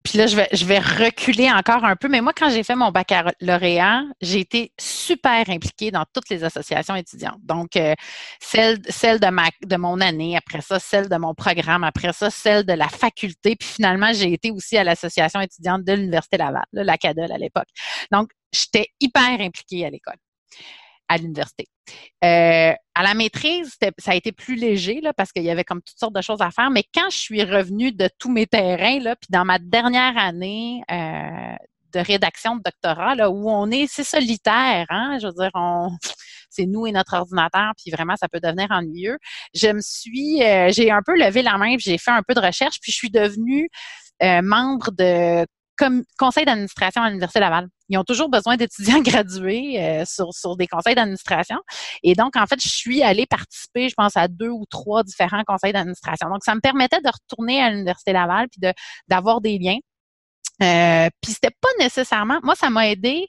puis là, je vais, reculer encore un peu. Mais moi, quand j'ai fait mon baccalauréat, j'ai été super impliquée dans toutes les associations étudiantes. Donc, euh, celle, celle de, ma, de mon année, après ça, celle de mon programme, après ça, celle de la faculté. Puis finalement, j'ai été aussi à l'association étudiante de l'Université Laval, la CADEL à l'époque. Donc, j'étais hyper impliquée à l'école à l'université. Euh, à la maîtrise, ça a été plus léger là, parce qu'il y avait comme toutes sortes de choses à faire. Mais quand je suis revenue de tous mes terrains, là, puis dans ma dernière année euh, de rédaction de doctorat là, où on est, c'est solitaire, hein? Je veux dire, on c'est nous et notre ordinateur, puis vraiment, ça peut devenir ennuyeux. Je me suis, euh, j'ai un peu levé la main, j'ai fait un peu de recherche, puis je suis devenue euh, membre de comme conseil d'administration à l'Université Laval. Ils ont toujours besoin d'étudiants gradués euh, sur, sur des conseils d'administration. Et donc, en fait, je suis allée participer, je pense, à deux ou trois différents conseils d'administration. Donc, ça me permettait de retourner à l'Université Laval puis d'avoir des liens. Euh, puis c'était pas nécessairement, moi ça m'a aidé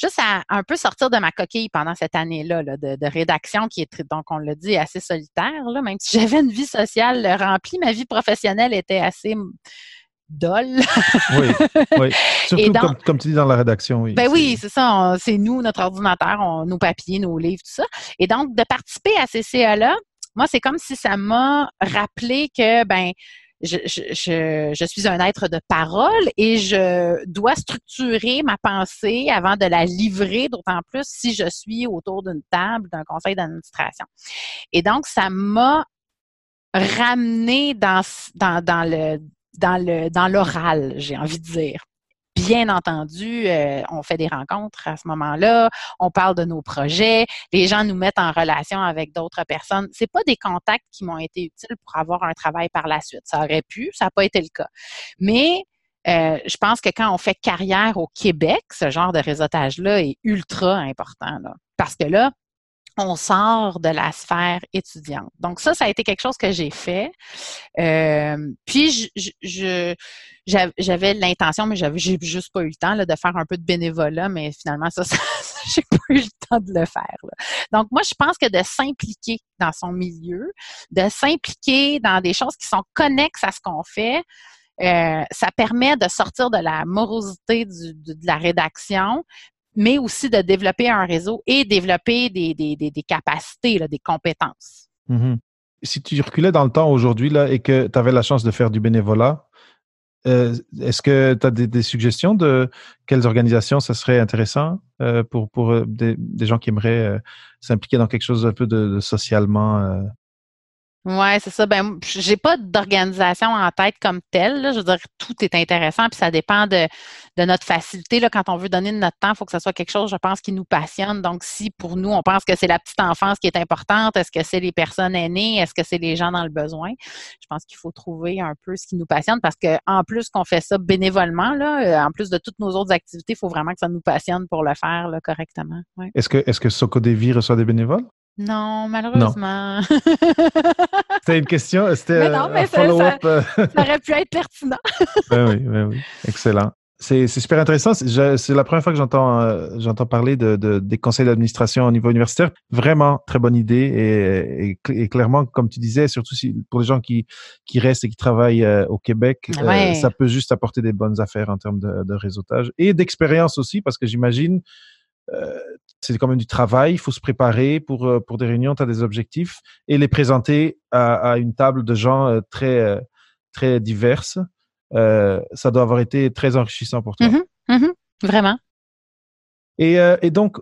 juste à un peu sortir de ma coquille pendant cette année-là de, rédaction qui est donc on l'a dit assez solitaire là, même si j'avais une vie sociale remplie, ma vie professionnelle était assez dolle. oui, oui. Surtout comme, tu dis dans la rédaction. Oui, ben oui, c'est ça. C'est nous, notre ordinateur, nos papiers, nos livres, tout ça. Et donc de participer à ces CA-là, moi c'est comme si ça m'a rappelé que ben je, je, je, suis un être de parole et je dois structurer ma pensée avant de la livrer, d'autant plus si je suis autour d'une table d'un conseil d'administration. Et donc, ça m'a ramené dans, dans, dans le dans le dans l'oral, j'ai envie de dire. Bien entendu, euh, on fait des rencontres à ce moment-là, on parle de nos projets, les gens nous mettent en relation avec d'autres personnes. C'est pas des contacts qui m'ont été utiles pour avoir un travail par la suite. Ça aurait pu, ça n'a pas été le cas. Mais euh, je pense que quand on fait carrière au Québec, ce genre de réseautage-là est ultra important. Là, parce que là, on sort de la sphère étudiante. Donc ça, ça a été quelque chose que j'ai fait. Euh, puis j'avais l'intention, mais j'avais j'ai juste pas eu le temps de faire un peu de bénévolat, mais finalement ça, ça j'ai pas eu le temps de le faire. Donc moi, je pense que de s'impliquer dans son milieu, de s'impliquer dans des choses qui sont connexes à ce qu'on fait, euh, ça permet de sortir de la morosité de, la rédaction, mais aussi de développer un réseau et développer des, des, des, capacités, là, des compétences. Mm-hmm. Si tu reculais dans le temps aujourd'hui et que tu avais la chance de faire du bénévolat, euh, est-ce que tu as des, suggestions de quelles organisations ça serait intéressant euh, pour, pour euh, des, des, gens qui aimeraient s'impliquer dans quelque chose un peu de socialement Ouais, c'est ça. Ben, j'ai pas d'organisation en tête comme telle. Je veux dire, tout est intéressant, puis ça dépend de, de notre facilité. Là, quand on veut donner de notre temps, il faut que ce soit quelque chose, je pense, qui nous passionne. Donc, si pour nous, on pense que c'est la petite enfance qui est importante, est-ce que c'est les personnes aînées, est-ce que c'est les gens dans le besoin? Je pense qu'il faut trouver un peu ce qui nous passionne parce que en plus qu'on fait ça bénévolement, là, euh, en plus de toutes nos autres activités, il faut vraiment que ça nous passionne pour le faire correctement. Est-ce que est-ce que Socodevi reçoit des bénévoles? Non, malheureusement. C'était une question, c'était un follow-up. Ça, aurait pu être pertinent. ben oui, ben oui. Excellent. C'est super intéressant. C'est la première fois que j'entends euh, j'entends parler de, de, des conseils d'administration au niveau universitaire. Vraiment très bonne idée et, et, clairement, comme tu disais, surtout si, pour les gens qui qui restent et qui travaillent euh, au Québec, euh, ça peut juste apporter des bonnes affaires en termes de, de réseautage et d'expérience aussi, parce que j'imagine euh, c'est quand même du travail, il faut se préparer pour, euh, pour des réunions, tu as des objectifs et les présenter à, à une table de gens euh, très, très diverses. ça doit avoir été très enrichissant pour toi. Mmh mmh vraiment. Et, et donc,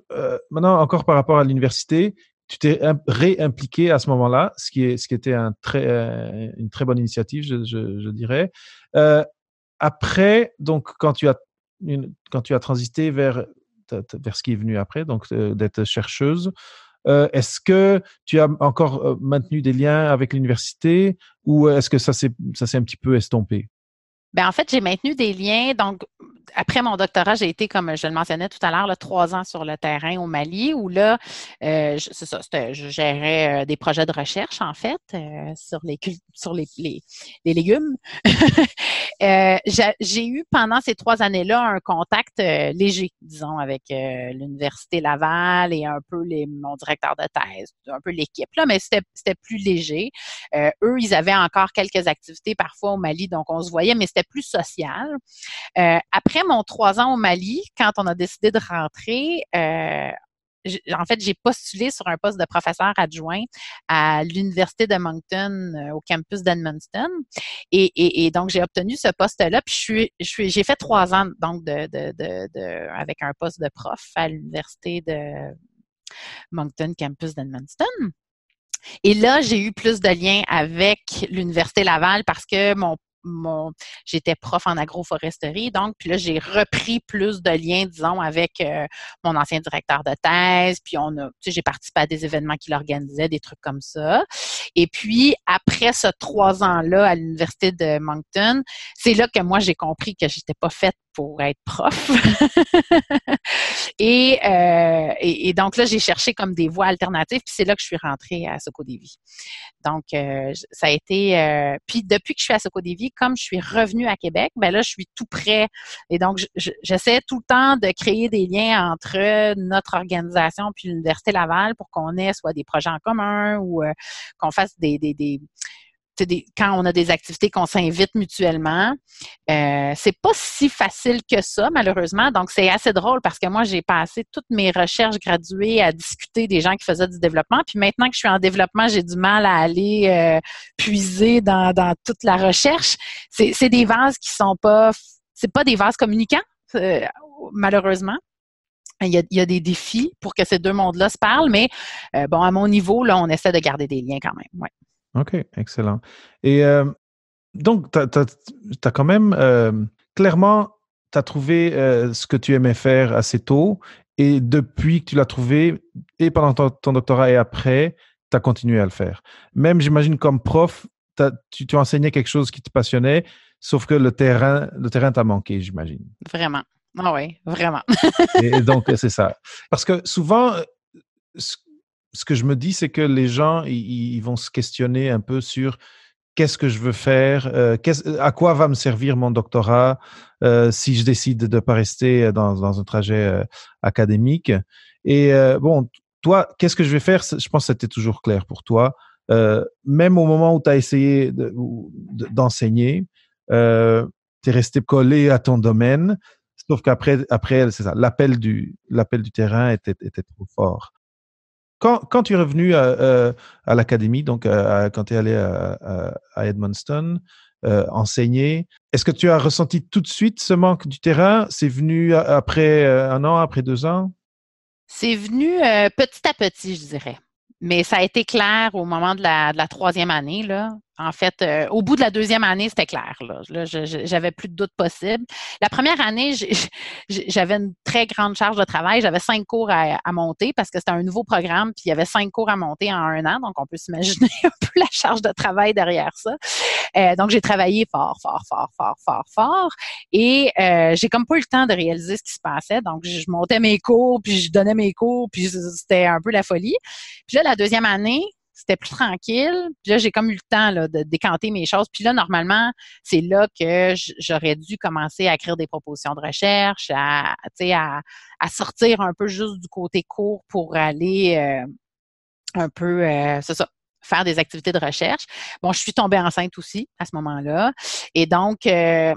maintenant, encore par rapport à l'université, tu t'es réimpliqué à ce moment-là, ce qui, est, ce qui était un très, une très bonne initiative, je, je, je dirais. après, donc, quand tu as, une, quand tu as transité vers vers ce qui est venu après, donc euh, d'être chercheuse. Euh, est-ce que tu as encore euh, maintenu des liens avec l'université ou est-ce que ça s'est un petit peu estompé? Ben en fait, j'ai maintenu des liens. Donc, après mon doctorat, j'ai été, comme je le mentionnais tout à l'heure, trois ans sur le terrain au Mali, où là, euh, c'est ça, je gérais euh, des projets de recherche, en fait, euh, sur les sur les, les, légumes. j'ai eu pendant ces trois années-là un contact léger, disons, avec l'Université Laval et un peu les, mon directeur de thèse, un peu l'équipe, là, mais c'était plus léger. eux, ils avaient encore quelques activités parfois au Mali, donc on se voyait, mais c'était plus social. après après mon trois ans au Mali, quand on a décidé de rentrer, euh, en fait, j'ai postulé sur un poste de professeur adjoint à l'Université de Moncton, euh, au campus d'Edmundston. Et, donc, j'ai obtenu ce poste-là. Puis, je suis, j'ai fait trois ans, donc, avec un poste de prof à l'Université de Moncton, campus d'Edmundston. Et là, j'ai eu plus de liens avec l'Université Laval parce que mon j'étais prof en agroforesterie, donc puis là j'ai repris plus de liens, disons, avec euh, mon ancien directeur de thèse, puis on a, j'ai participé à des événements qu'il organisait, des trucs comme ça. Et puis après ce trois ans-là à l'université de Moncton, c'est là que moi j'ai compris que j'étais pas faite pour être prof. et, euh, et, donc là, j'ai cherché comme des voies alternatives, puis c'est là que je suis rentrée à Socodévie. Donc, euh, ça a été... Euh, puis depuis que je suis à Socodévie, comme je suis revenue à Québec, ben là, je suis tout près. Et donc, j'essaie tout le temps de créer des liens entre notre organisation puis l'Université Laval pour qu'on ait soit des projets en commun ou qu'on fasse des quand on a des activités qu'on s'invite mutuellement, euh, c'est pas si facile que ça, malheureusement. Donc, c'est assez drôle parce que moi, j'ai passé toutes mes recherches graduées à discuter des gens qui faisaient du développement. Puis maintenant que je suis en développement, j'ai du mal à aller euh, puiser dans, toute la recherche. C'est des vases qui sont pas, c'est pas des vases communicants, euh, malheureusement. Il y, a, des défis pour que ces deux mondes-là se parlent, mais bon, à mon niveau, là, on essaie de garder des liens quand même. Ouais. OK, excellent. Et euh, donc, tu as, quand même, euh, clairement, tu as trouvé euh, ce que tu aimais faire assez tôt. Et depuis que tu l'as trouvé, et pendant ton, doctorat et après, tu as continué à le faire. Même, j'imagine, comme prof, tu, tu enseignais quelque chose qui te passionnait, sauf que le terrain le terrain t'a manqué, j'imagine. Vraiment. Ah oui, vraiment. et, donc, c'est ça. Parce que souvent, ce que je me dis, c'est que les gens, ils, vont se questionner un peu sur qu'est-ce que je veux faire, euh, à quoi va me servir mon doctorat euh, si je décide de ne pas rester dans, un trajet euh, académique. Et bon, toi, qu'est-ce que je vais faire? Je pense que c'était toujours clair pour toi. même au moment où tu as essayé d'enseigner, tu es resté collé à ton domaine. Sauf qu'après, après, c'est ça, l'appel du, du terrain était, était trop fort. Quand, tu es revenu à, euh, l'académie, donc euh, quand tu es allé à, à Edmundston, euh, enseigner, est-ce que tu as ressenti tout de suite ce manque du terrain? C'est venu après un an, après deux ans? C'est venu petit à petit, je dirais. Mais ça a été clair au moment de la, troisième année. En fait, euh, au bout de la deuxième année, c'était clair. Là, j'avais plus de doute possible. La première année, j'avais une très grande charge de travail. J'avais cinq cours à, monter parce que c'était un nouveau programme, puis il y avait cinq cours à monter en un an. Donc, on peut s'imaginer un peu la charge de travail derrière ça. Euh, donc, j'ai travaillé fort, fort, fort, fort, fort, fort. Et euh, j'ai comme pas eu le temps de réaliser ce qui se passait. Donc, je montais mes cours, puis je donnais mes cours, puis c'était un peu la folie. Puis là, la deuxième année, c'était plus tranquille. Puis là, j'ai comme eu le temps là, de décanter mes choses. Puis là, normalement, c'est là que j'aurais dû commencer à écrire des propositions de recherche, à, à, à sortir un peu juste du côté court pour aller euh, un peu, euh, c'est ça, faire des activités de recherche. Bon, je suis tombée enceinte aussi à ce moment-là. Et donc, euh,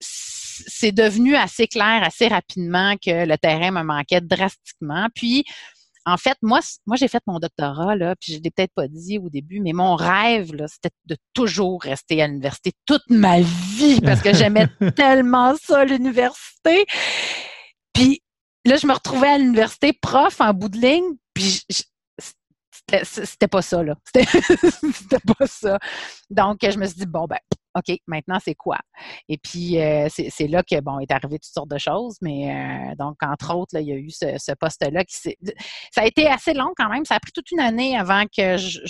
c'est devenu assez clair assez rapidement que le terrain me manquait drastiquement. Puis, en fait, moi, moi j'ai fait mon doctorat, là, puis je l'ai peut-être pas dit au début, mais mon rêve, là, c'était de toujours rester à l'université toute ma vie parce que j'aimais tellement ça, l'université. Puis là, je me retrouvais à l'université prof en bout de ligne, puis c'était pas ça, là. C'était pas ça. Donc, je me suis dit, bon, ben, OK, maintenant, c'est quoi? Et puis, euh, c'est là que, bon, est arrivé toutes sortes de choses, mais euh, donc, entre autres, il y a eu ce, poste-là qui Ça a été assez long quand même. Ça a pris toute une année avant que je,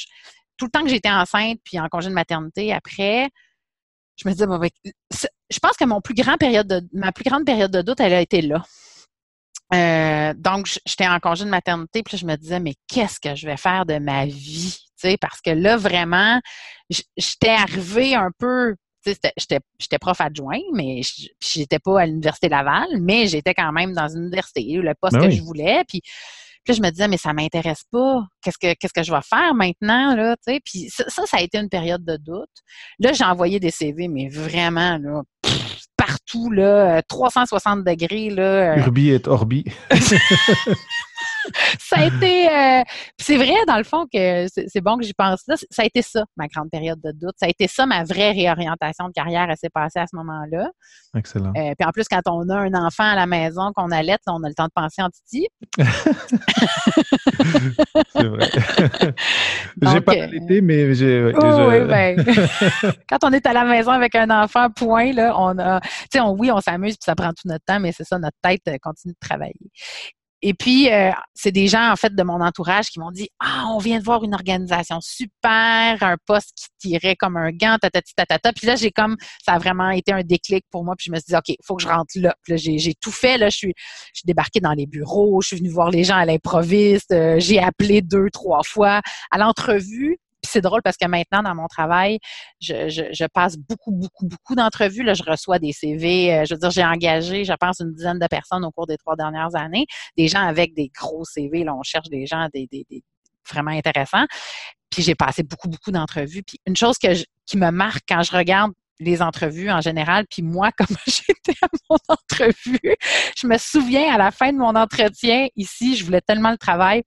tout le temps que j'étais enceinte, puis en congé de maternité, après, je me disais, ben, je pense que mon plus période de, ma plus grande période de doute, elle a été là. Euh, donc, j'étais en congé de maternité, puis je me disais, mais qu'est-ce que je vais faire de ma vie? Parce que là, vraiment, j'étais arrivée un peu, j'étais prof adjoint, mais j'étais pas à l'Université Laval, mais j'étais quand même dans une université, le poste ben que je voulais. Puis, puis je me disais, mais ça m'intéresse pas. Qu'est-ce que qu'est-ce que je vais faire maintenant, là, Puis ça, ça, a été une période de doute. Là, j'ai envoyé des CV, mais vraiment, là, partout, là, 360 degrés, là. Euh. Urbi et Orbi. ça a été. Euh, c'est vrai, dans le fond, que c'est bon que j'y pense là. Ça a été ça, ma grande période de doute. Ça a été ça, ma vraie réorientation de carrière. Elle s'est passée à ce moment-là. Excellent. Euh, puis en plus, quand on a un enfant à la maison qu'on allait, on a le temps de penser en titi. c'est vrai. j'ai pas l'été, mais j'ai. Oh, oui, ben, quand on est à la maison avec un enfant, point, là, on a. Tu sais, oui, on s'amuse puis ça prend tout notre temps, mais c'est ça, notre tête euh, continue de travailler. Et puis, euh, c'est des gens, en fait, de mon entourage qui m'ont dit Ah, on vient de voir une organisation super, un poste qui tirait comme un gant, tatati tatata. Puis là, j'ai comme, ça a vraiment été un déclic pour moi. Puis je me suis dit, OK, il faut que je rentre là. Puis là, j'ai tout fait. Là, je suis, je suis débarquée dans les bureaux, je suis venue voir les gens à l'improviste, euh, j'ai appelé deux, trois fois à l'entrevue. C'est drôle parce que maintenant, dans mon travail, je, je, passe beaucoup, beaucoup, beaucoup d'entrevues. Là, je reçois des CV. Euh, je veux dire, j'ai engagé, je pense, une dizaine de personnes au cours des trois dernières années. Des gens avec des gros CV. Là, on cherche des gens des, des, des vraiment intéressants. Puis j'ai passé beaucoup, beaucoup d'entrevues. Puis une chose que qui me marque quand je regarde les entrevues en général. Puis moi, comme j'étais à mon entrevue, je me souviens à la fin de mon entretien ici, je voulais tellement le travail,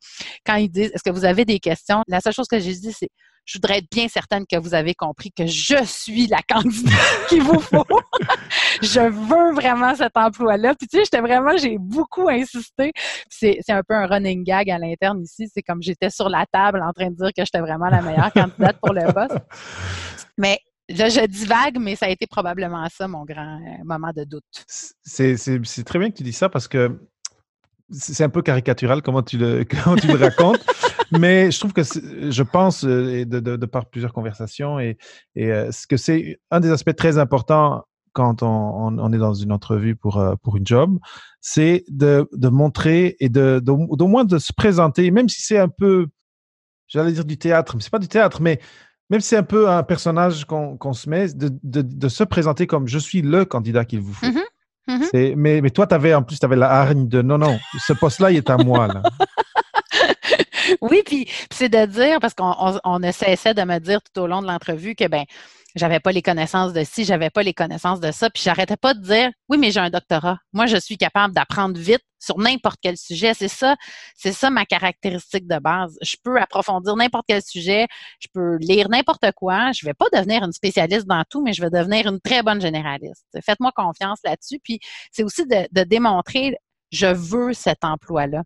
quand ils disent Est-ce que vous avez des questions? La seule chose que j'ai dit, c'est je voudrais être bien certaine que vous avez compris que je suis la candidate qu'il vous faut. je veux vraiment cet emploi-là. Puis tu sais, j'étais vraiment, j'ai beaucoup insisté. C'est un peu un running gag à l'interne ici. C'est comme j'étais sur la table en train de dire que j'étais vraiment la meilleure candidate pour le poste. Mais je, je, divague, mais ça a été probablement ça, mon grand euh, moment de doute. C'est très bien que tu dis ça parce que c'est un peu caricatural comment tu le, comment tu le racontes. mais je trouve que je pense, euh, de, de, par plusieurs conversations, et, et euh, ce que c'est un des aspects très importants quand on, on, est dans une entrevue pour, pour une job, c'est de, de montrer et de, d'au moins de se présenter, même si c'est un peu, j'allais dire du théâtre, mais c'est pas du théâtre, mais même si c'est un peu un personnage qu'on se met, de, de, de, se présenter comme je suis le candidat qu'il vous faut. Mm-hmm. Mais, mais toi, avais, en plus, tu avais la hargne de non, non, ce poste-là, il est à moi. Là. oui, puis c'est de dire, parce qu'on on, on cessait de me dire tout au long de l'entrevue que, ben, j'avais pas les connaissances de ci, j'avais pas les connaissances de ça, puis j'arrêtais pas de dire oui, mais j'ai un doctorat. Moi, je suis capable d'apprendre vite sur n'importe quel sujet. C'est ça, c'est ça ma caractéristique de base. Je peux approfondir n'importe quel sujet, je peux lire n'importe quoi. Je vais pas devenir une spécialiste dans tout, mais je vais devenir une très bonne généraliste. Faites-moi confiance là-dessus. Puis c'est aussi de, de démontrer je veux cet emploi-là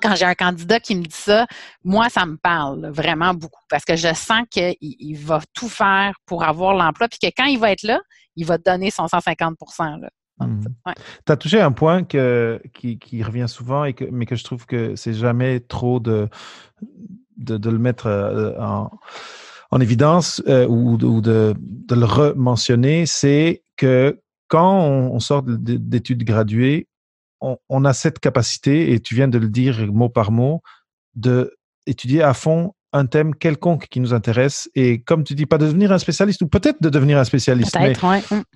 quand j'ai un candidat qui me dit ça, moi, ça me parle vraiment beaucoup parce que je sens qu'il il va tout faire pour avoir l'emploi, puis que quand il va être là, il va donner son 150 là. Mmh. Tu as touché un point que, qui, qui revient souvent, et que, mais que je trouve que c'est jamais trop de, de, de le mettre euh, en, en évidence euh, ou, ou, de, de le rementionner, c'est que quand on, on sort d'études graduées, on, a cette capacité, et tu viens de le dire mot par mot, de étudier à fond un thème quelconque qui nous intéresse et comme tu dis, pas de devenir un spécialiste ou peut-être de devenir un spécialiste,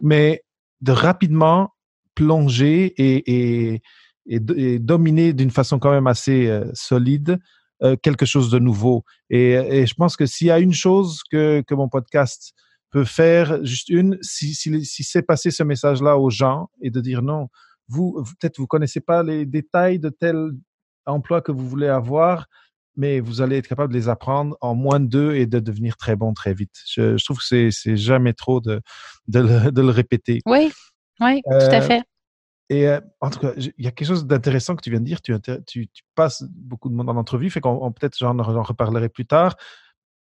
mais, mm. de rapidement plonger et, dominer d'une façon quand même assez euh, solide euh, quelque chose de nouveau. Et, je pense que s'il y a une chose que, mon podcast peut faire, juste une, si, si c'est passer ce message-là aux gens et de dire non, vous, peut-être vous connaissez pas les détails de tel emploi que vous voulez avoir, mais vous allez être capable de les apprendre en moins de deux et de devenir très bon très vite. Je, trouve que c'est jamais trop de, de, le, répéter. Oui, oui, tout à euh, fait. Et euh, en tout cas, il y a quelque chose d'intéressant que tu viens de dire. Tu, tu, tu, passes beaucoup de monde en entrevue, fait qu'on peut-être j'en reparlerai plus tard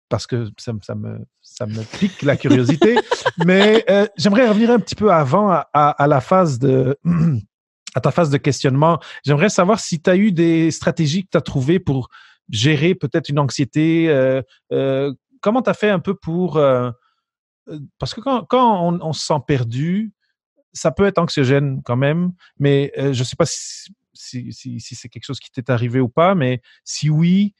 parce que ça, ça, me, ça me pique la curiosité. Mais euh, j'aimerais revenir un petit peu avant à, à la phase de à ta phase de questionnement, j'aimerais savoir si tu as eu des stratégies que tu as trouvées pour gérer peut-être une anxiété. Euh, euh, comment tu as fait un peu pour... Euh, parce que quand, on, se sent perdu, ça peut être anxiogène quand même, mais je ne sais pas si, c'est quelque chose qui t'est arrivé ou pas, mais si oui,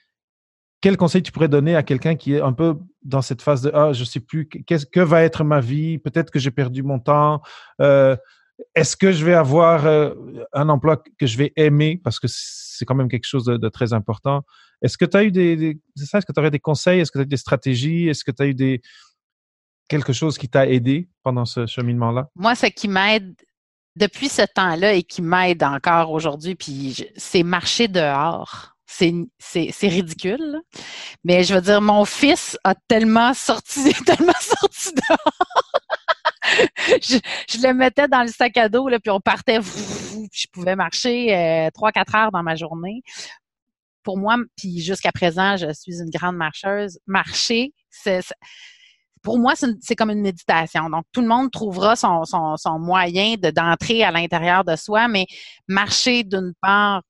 quel conseil tu pourrais donner à quelqu'un qui est un peu dans cette phase de ah je sais plus qu'est-ce que va être ma vie? Peut-être que j'ai perdu mon temps est-ce que je vais avoir euh, un emploi que je vais aimer? Parce que c'est quand même quelque chose de, très important. Est-ce que tu as eu des, est-ce que tu aurais des conseils, est-ce que tu as eu des stratégies, est-ce que tu as eu des quelque chose qui t'a aidé pendant ce cheminement-là? Moi, ce qui m'aide depuis ce temps-là et qui m'aide encore aujourd'hui, puis c'est marcher dehors. C'est, c'est, ridicule. Mais je veux dire, mon fils a tellement sorti, tellement sorti dehors je, le mettais dans le sac à dos, là, puis on partait, je pouvais marcher euh, trois, quatre heures dans ma journée. pour moi, puis jusqu'à présent, je suis une grande marcheuse, marcher, c'est, pour moi, c'est comme une méditation. Donc, tout le monde trouvera son, son, son moyen de, d'entrer à l'intérieur de soi, mais marcher d'une part,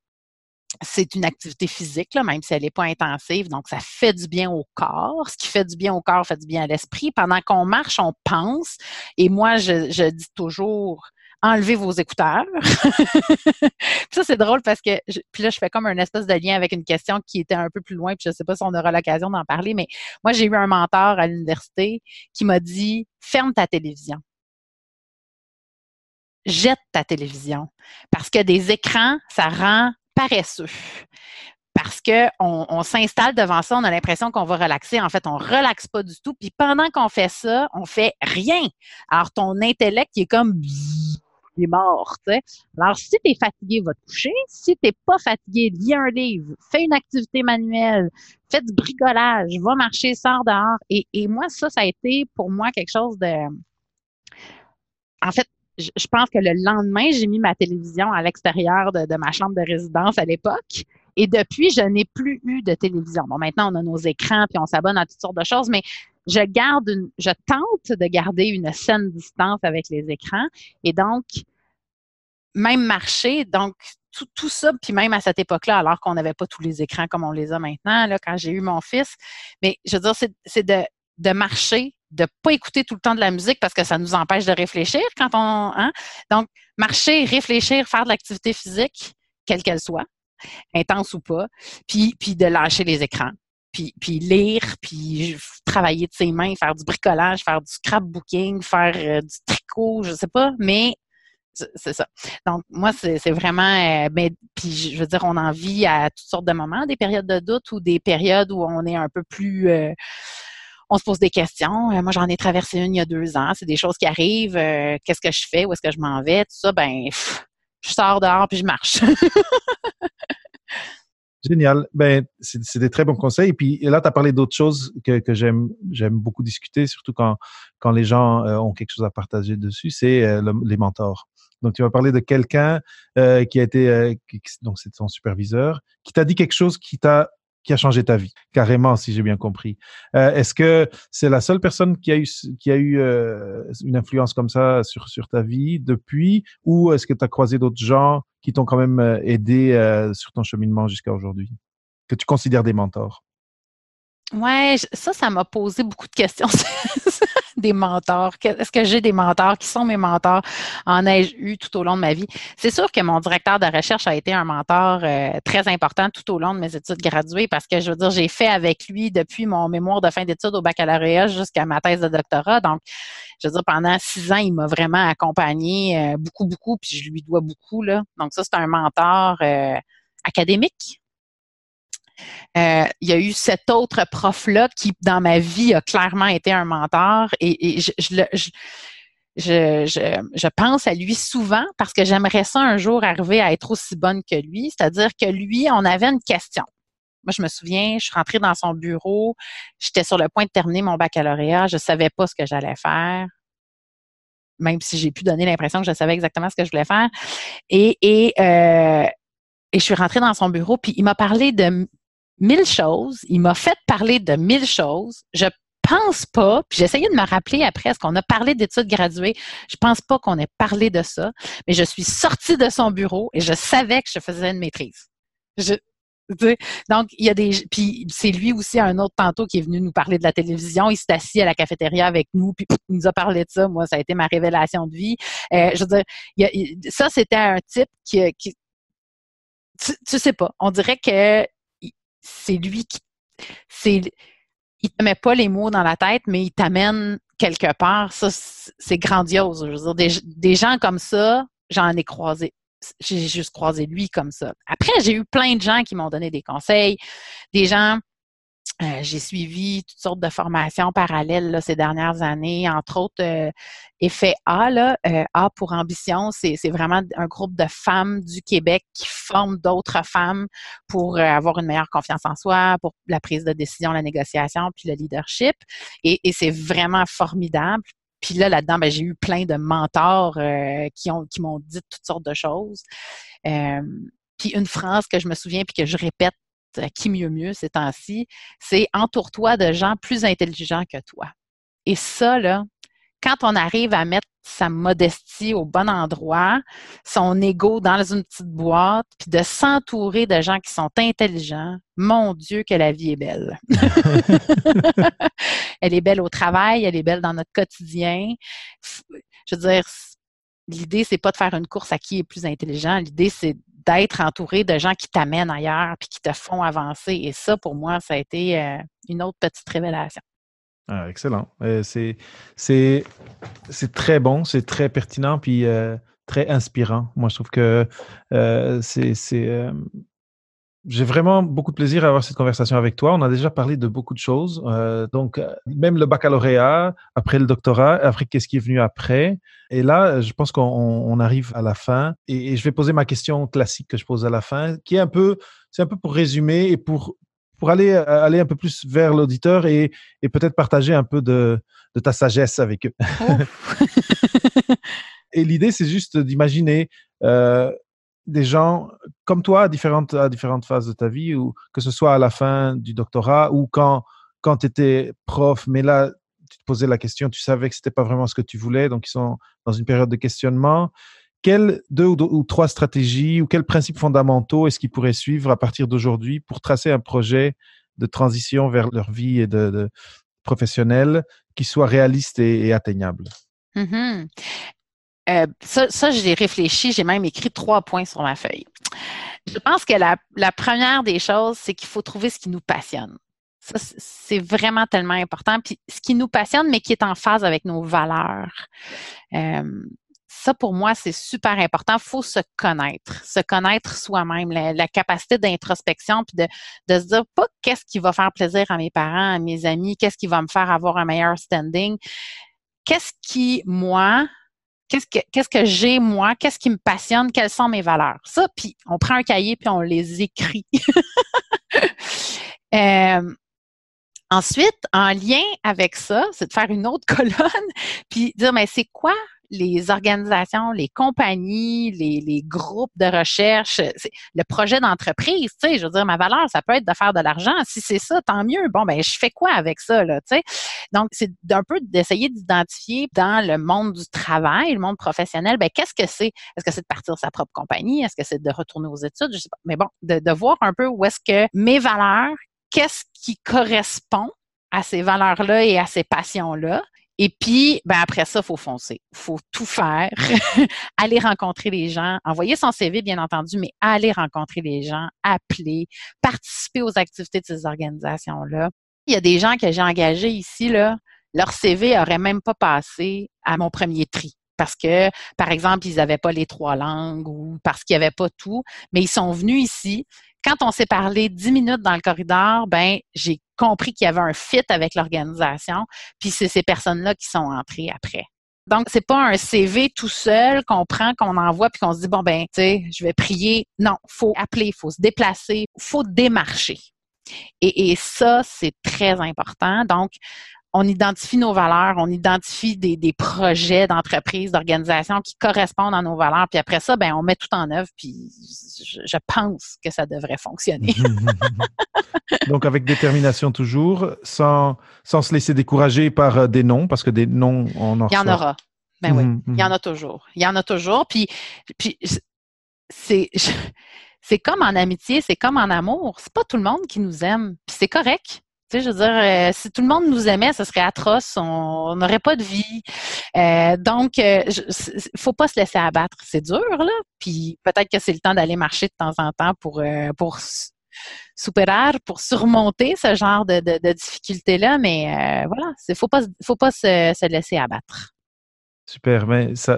c'est une activité physique, là, même si elle n'est pas intensive. Donc, ça fait du bien au corps. Ce qui fait du bien au corps fait du bien à l'esprit. Pendant qu'on marche, on pense. Et moi, je, je dis toujours, enlevez vos écouteurs. ça, c'est drôle parce que, puis là, je fais comme un espèce de lien avec une question qui était un peu plus loin, puis je ne sais pas si on aura l'occasion d'en parler, mais moi, j'ai eu un mentor à l'université qui m'a dit, ferme ta télévision. Jette ta télévision. Parce que des écrans, ça rend parce qu'on on, s'installe devant ça, on a l'impression qu'on va relaxer. En fait, on relaxe pas du tout. Puis pendant qu'on fait ça, on fait rien. Alors, ton intellect, est comme il est mort. Alors, si tu es fatigué, va te coucher. Si tu n'es pas fatigué, lis un livre, fais une activité manuelle, fais du bricolage, va marcher, sors dehors. Et moi, ça, ça a été pour moi quelque chose de. En fait, je pense que le lendemain, j'ai mis ma télévision à l'extérieur de, ma chambre de résidence à l'époque. Et depuis, je n'ai plus eu de télévision. Bon, maintenant, on a nos écrans, puis on s'abonne à toutes sortes de choses, mais je garde une, je tente de garder une saine distance avec les écrans. Et donc, même marcher, donc tout, tout ça, puis même à cette époque-là, alors qu'on n'avait pas tous les écrans comme on les a maintenant, là, quand j'ai eu mon fils, mais je veux dire, c'est de, de marcher, de pas écouter tout le temps de la musique parce que ça nous empêche de réfléchir quand on, hein? Donc, marcher, réfléchir, faire de l'activité physique, quelle qu'elle soit, intense ou pas, puis, puis de lâcher les écrans. Puis, puis lire, puis travailler de ses mains, faire du bricolage, faire du scrapbooking, faire euh, du tricot, je sais pas, mais c'est ça. Donc, moi, c'est vraiment, euh, ben, puis je veux dire, on en vit à toutes sortes de moments, des périodes de doute ou des périodes où on est un peu plus, euh, on se pose des questions. Euh, moi, j'en ai traversé une il y a deux ans. C'est des choses qui arrivent. Qu'est-ce que je fais? Où est-ce que je m'en vais? Tout ça, ben, je sors dehors puis je marche. Génial. Ben, c'est des très bons conseils. Et puis là, tu as parlé d'autres choses que, j'aime beaucoup discuter, surtout quand, quand les gens ont quelque chose à partager dessus, c'est les mentors. Donc, tu vas parler de quelqu'un euh, qui a été, euh, donc c'est ton superviseur, qui t'a dit quelque chose qui t'a qui a changé ta vie, carrément, si j'ai bien compris. Euh, Est-ce que c'est la seule personne qui a eu, qui a eu euh, une influence comme ça sur, sur ta vie depuis, ou est-ce que tu as croisé d'autres gens qui t'ont quand même euh, aidé euh, sur ton cheminement jusqu'à aujourd'hui, que tu considères des mentors? Ouais, ça, ça m'a posé beaucoup de questions. des mentors? Est-ce que j'ai des mentors? Qui sont mes mentors? En ai-je eu tout au long de ma vie? C'est sûr que mon directeur de recherche a été un mentor euh, très important tout au long de mes études graduées parce que, je veux dire, j'ai fait avec lui depuis mon mémoire de fin d'études au baccalauréat jusqu'à ma thèse de doctorat. Donc, je veux dire, pendant six ans, il m'a vraiment accompagné euh, beaucoup, beaucoup, puis je lui dois beaucoup. Là. Donc, ça, c'est un mentor euh, académique, euh, il y a eu cet autre prof-là qui, dans ma vie, a clairement été un mentor et, je, pense à lui souvent parce que j'aimerais ça un jour arriver à être aussi bonne que lui. C'est-à-dire que lui, on avait une question. Moi, je me souviens, je suis rentrée dans son bureau, j'étais sur le point de terminer mon baccalauréat, je savais pas ce que j'allais faire, même si j'ai pu donner l'impression que je savais exactement ce que je voulais faire. Et, euh, et je suis rentrée dans son bureau, puis il m'a parlé de mille choses. Il m'a fait parler de mille choses. Je pense pas, puis essayé de me rappeler après, est-ce qu'on a parlé d'études graduées? Je pense pas qu'on ait parlé de ça, mais je suis sortie de son bureau et je savais que je faisais une maîtrise. Je, donc, il y a des. Puis c'est lui aussi, un autre tantôt, qui est venu nous parler de la télévision. Il s'est assis à la cafétéria avec nous, puis il nous a parlé de ça. Moi, ça a été ma révélation de vie. Euh, je veux dire, ça, c'était un type qui. qui tu sais pas. On dirait que c'est lui qui. C'est, il te met pas les mots dans la tête, mais il t'amène quelque part. Ça, c'est grandiose. Je veux dire, des, gens comme ça, j'en ai croisé. J'ai juste croisé lui comme ça. Après, j'ai eu plein de gens qui m'ont donné des conseils, des gens euh, j'ai suivi toutes sortes de formations parallèles là, ces dernières années, entre autres euh, Effet A, là, euh, A pour ambition, c'est vraiment un groupe de femmes du Québec qui forment d'autres femmes pour avoir une meilleure confiance en soi, pour la prise de décision, la négociation, puis le leadership. Et, et c'est vraiment formidable. Puis là, là-dedans, ben, j'ai eu plein de mentors qui ont qui m'ont dit toutes sortes de choses. puis une phrase que je me souviens puis que je répète qui mieux mieux ces temps-ci, c'est entoure-toi de gens plus intelligents que toi. Et ça, là, quand on arrive à mettre sa modestie au bon endroit, son ego dans une petite boîte, puis de s'entourer de gens qui sont intelligents, mon Dieu, que la vie est belle. elle est belle au travail, elle est belle dans notre quotidien. Je veux dire, l'idée, c'est pas de faire une course à qui est plus intelligent. L'idée, c'est d'être entouré de gens qui t'amènent ailleurs puis qui te font avancer. Et ça, pour moi, ça a été euh, une autre petite révélation. Ah, excellent. Euh, c'est, très bon, c'est très pertinent, puis euh, très inspirant. Moi, je trouve que c'est, j'ai vraiment beaucoup de plaisir à avoir cette conversation avec toi. On a déjà parlé de beaucoup de choses. Euh, donc, euh, même le baccalauréat, après le doctorat, après qu'est-ce qui est venu après. Et là, je pense qu'on arrive à la fin. Et, je vais poser ma question classique que je pose à la fin, qui est un peu, c'est un peu pour résumer et pour pour aller euh, aller un peu plus vers l'auditeur et, et peut-être partager un peu de, de ta sagesse avec eux. Oh. et l'idée, c'est juste d'imaginer euh, des gens comme toi à différentes, différentes phases de ta vie, ou que ce soit à la fin du doctorat ou quand, quand tu étais prof, mais là, tu te posais la question, tu savais que ce n'était pas vraiment ce que tu voulais, donc ils sont dans une période de questionnement. Quelles deux ou, trois stratégies ou quels principes fondamentaux est-ce qu'ils pourraient suivre à partir d'aujourd'hui pour tracer un projet de transition vers leur vie et de, professionnelle qui soit réaliste et, atteignable? Mm-hmm. Euh, ça, ça j'ai réfléchi, j'ai même écrit trois points sur ma feuille. Je pense que la, première des choses, c'est qu'il faut trouver ce qui nous passionne. Ça, c'est vraiment tellement important. Puis ce qui nous passionne, mais qui est en phase avec nos valeurs. Euh, ça, pour moi, c'est super important. Il faut se connaître, se connaître soi-même, la, capacité d'introspection, puis de, de se dire pas qu'est-ce qui va faire plaisir à mes parents, à mes amis, qu'est-ce qui va me faire avoir un meilleur standing. Qu'est-ce qui, moi, qu'est-ce que, j'ai moi, qu'est-ce qui me passionne, quelles sont mes valeurs? Ça, puis on prend un cahier puis on les écrit. euh, ensuite, en lien avec ça, c'est de faire une autre colonne puis dire mais c'est quoi les organisations, les compagnies, les, groupes de recherche, le projet d'entreprise, tu sais, je veux dire, ma valeur, ça peut être de faire de l'argent. Si c'est ça, tant mieux. Bon, ben, je fais quoi avec ça, là, tu sais? Donc, c'est d'un peu d'essayer d'identifier dans le monde du travail, le monde professionnel, ben, qu'est-ce que c'est? Est-ce que c'est de partir sa propre compagnie? Est-ce que c'est de retourner aux études? Je sais pas. Mais bon, de, de voir un peu où est-ce que mes valeurs, qu'est-ce qui correspond à ces valeurs-là et à ces passions-là et puis, ben après ça, il faut foncer. Faut tout faire, aller rencontrer les gens, envoyer son CV, bien entendu, mais aller rencontrer les gens, appeler, participer aux activités de ces organisations-là. Il y a des gens que j'ai engagés ici, là, leur CV n'aurait même pas passé à mon premier tri parce que, par exemple, ils n'avaient pas les trois langues ou parce qu'il n'y avait pas tout, mais ils sont venus ici, quand on s'est parlé dix minutes dans le corridor, ben j'ai compris qu'il y avait un fit avec l'organisation, puis c'est ces personnes-là qui sont entrées après. Donc, c'est pas un CV tout seul qu'on prend, qu'on envoie, puis qu'on se dit, bon, ben, tu sais, je vais prier. Non, faut appeler, faut se déplacer, faut démarcher. Et ça, c'est très important. Donc, on identifie nos valeurs, on identifie des, des projets d'entreprise, d'organisation qui correspondent à nos valeurs, puis après ça, ben on met tout en œuvre, puis je, pense que ça devrait fonctionner. Donc avec détermination toujours, sans, sans se laisser décourager par euh, des noms, parce que des noms, on en Il y en aura. Ben oui, mhm, il y en a toujours. Il y en a toujours, puis, puis c'est... C'est comme en amitié, c'est comme en amour. C'est pas tout le monde qui nous aime. Puis c'est correct. Je veux dire, euh, si tout le monde nous aimait, ce serait atroce. On n'aurait pas de vie. Euh, donc, il euh, faut pas se laisser abattre. C'est dur, là. Puis peut-être que c'est le temps d'aller marcher de temps en temps pour pour pour surmonter ce genre de, de, difficultés-là. Mais voilà, il faut pas faut pas se, se laisser abattre. Super,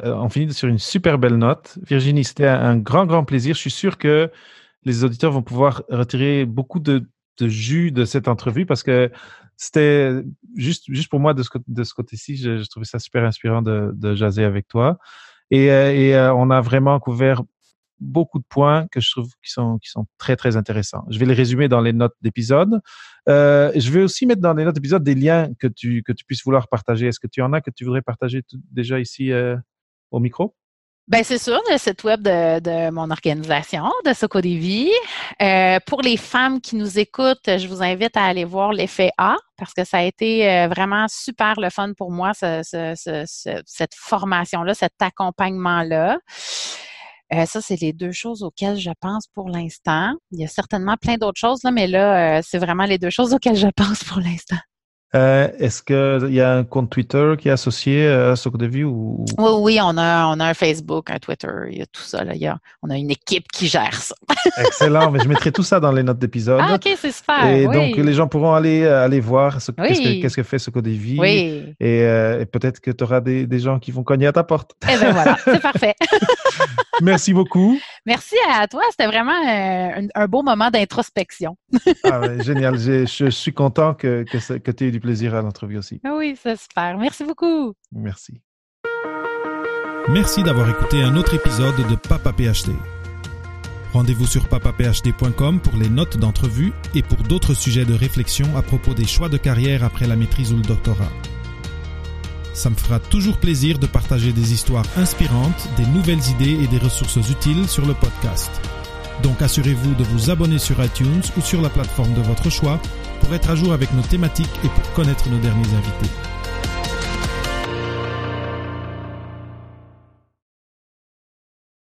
on finit sur une super belle note. Virginie, c'était un grand, grand plaisir. Je suis sûr que les auditeurs vont pouvoir retirer beaucoup de de jus de cette entrevue parce que c'était juste, juste pour moi de ce, de ce côté-ci, je, trouvais ça super inspirant de, de jaser avec toi. Et, euh, et euh, on a vraiment couvert beaucoup de points que je trouve qui sont, qui sont très, très intéressants. Je vais les résumer dans les notes d'épisode. Euh, je vais aussi mettre dans les notes d'épisode des liens que tu, que tu puisses vouloir partager. Est-ce que tu en as que tu voudrais partager déjà ici au micro? Ben c'est sûr, le site web de, mon organisation, de Socodevi. Euh, pour les femmes qui nous écoutent, je vous invite à aller voir l'effet A parce que ça a été euh, vraiment super le fun pour moi, cette formation-là, cet accompagnement-là. Euh, ça, c'est les deux choses auxquelles je pense pour l'instant. Il y a certainement plein d'autres choses, là, mais là, euh, c'est vraiment les deux choses auxquelles je pense pour l'instant. Euh, est-ce qu'il y a un compte Twitter qui est associé à Socodeview? Ou... Oui, oui, on a, on a un Facebook, un Twitter, il y a tout ça. Là. on a une équipe qui gère ça. Excellent, mais je mettrai tout ça dans les notes d'épisode. Ah, OK, c'est super. Et donc, les gens pourront aller, aller voir ce, qu'est-ce, que, fait Socodeview. Oui. Et, et peut-être que tu auras des, des, gens qui vont cogner à ta porte. Eh bien voilà, c'est parfait. Merci beaucoup. Merci à toi. C'était vraiment euh, un, beau moment d'introspection. ah, génial. Je, suis content que, que, tu aies eu du plaisir à l'entrevue aussi. Ah oui, c'est super. Merci beaucoup. Merci. Merci d'avoir écouté un autre épisode de Papa PhD. Rendez-vous sur papaphd.com pour les notes d'entrevue et pour d'autres sujets de réflexion à propos des choix de carrière après la maîtrise ou le doctorat. Ça me fera toujours plaisir de partager des histoires inspirantes, des nouvelles idées et des ressources utiles sur le podcast. Donc assurez-vous de vous abonner sur iTunes ou sur la plateforme de votre choix pour être à jour avec nos thématiques et pour connaître nos derniers invités.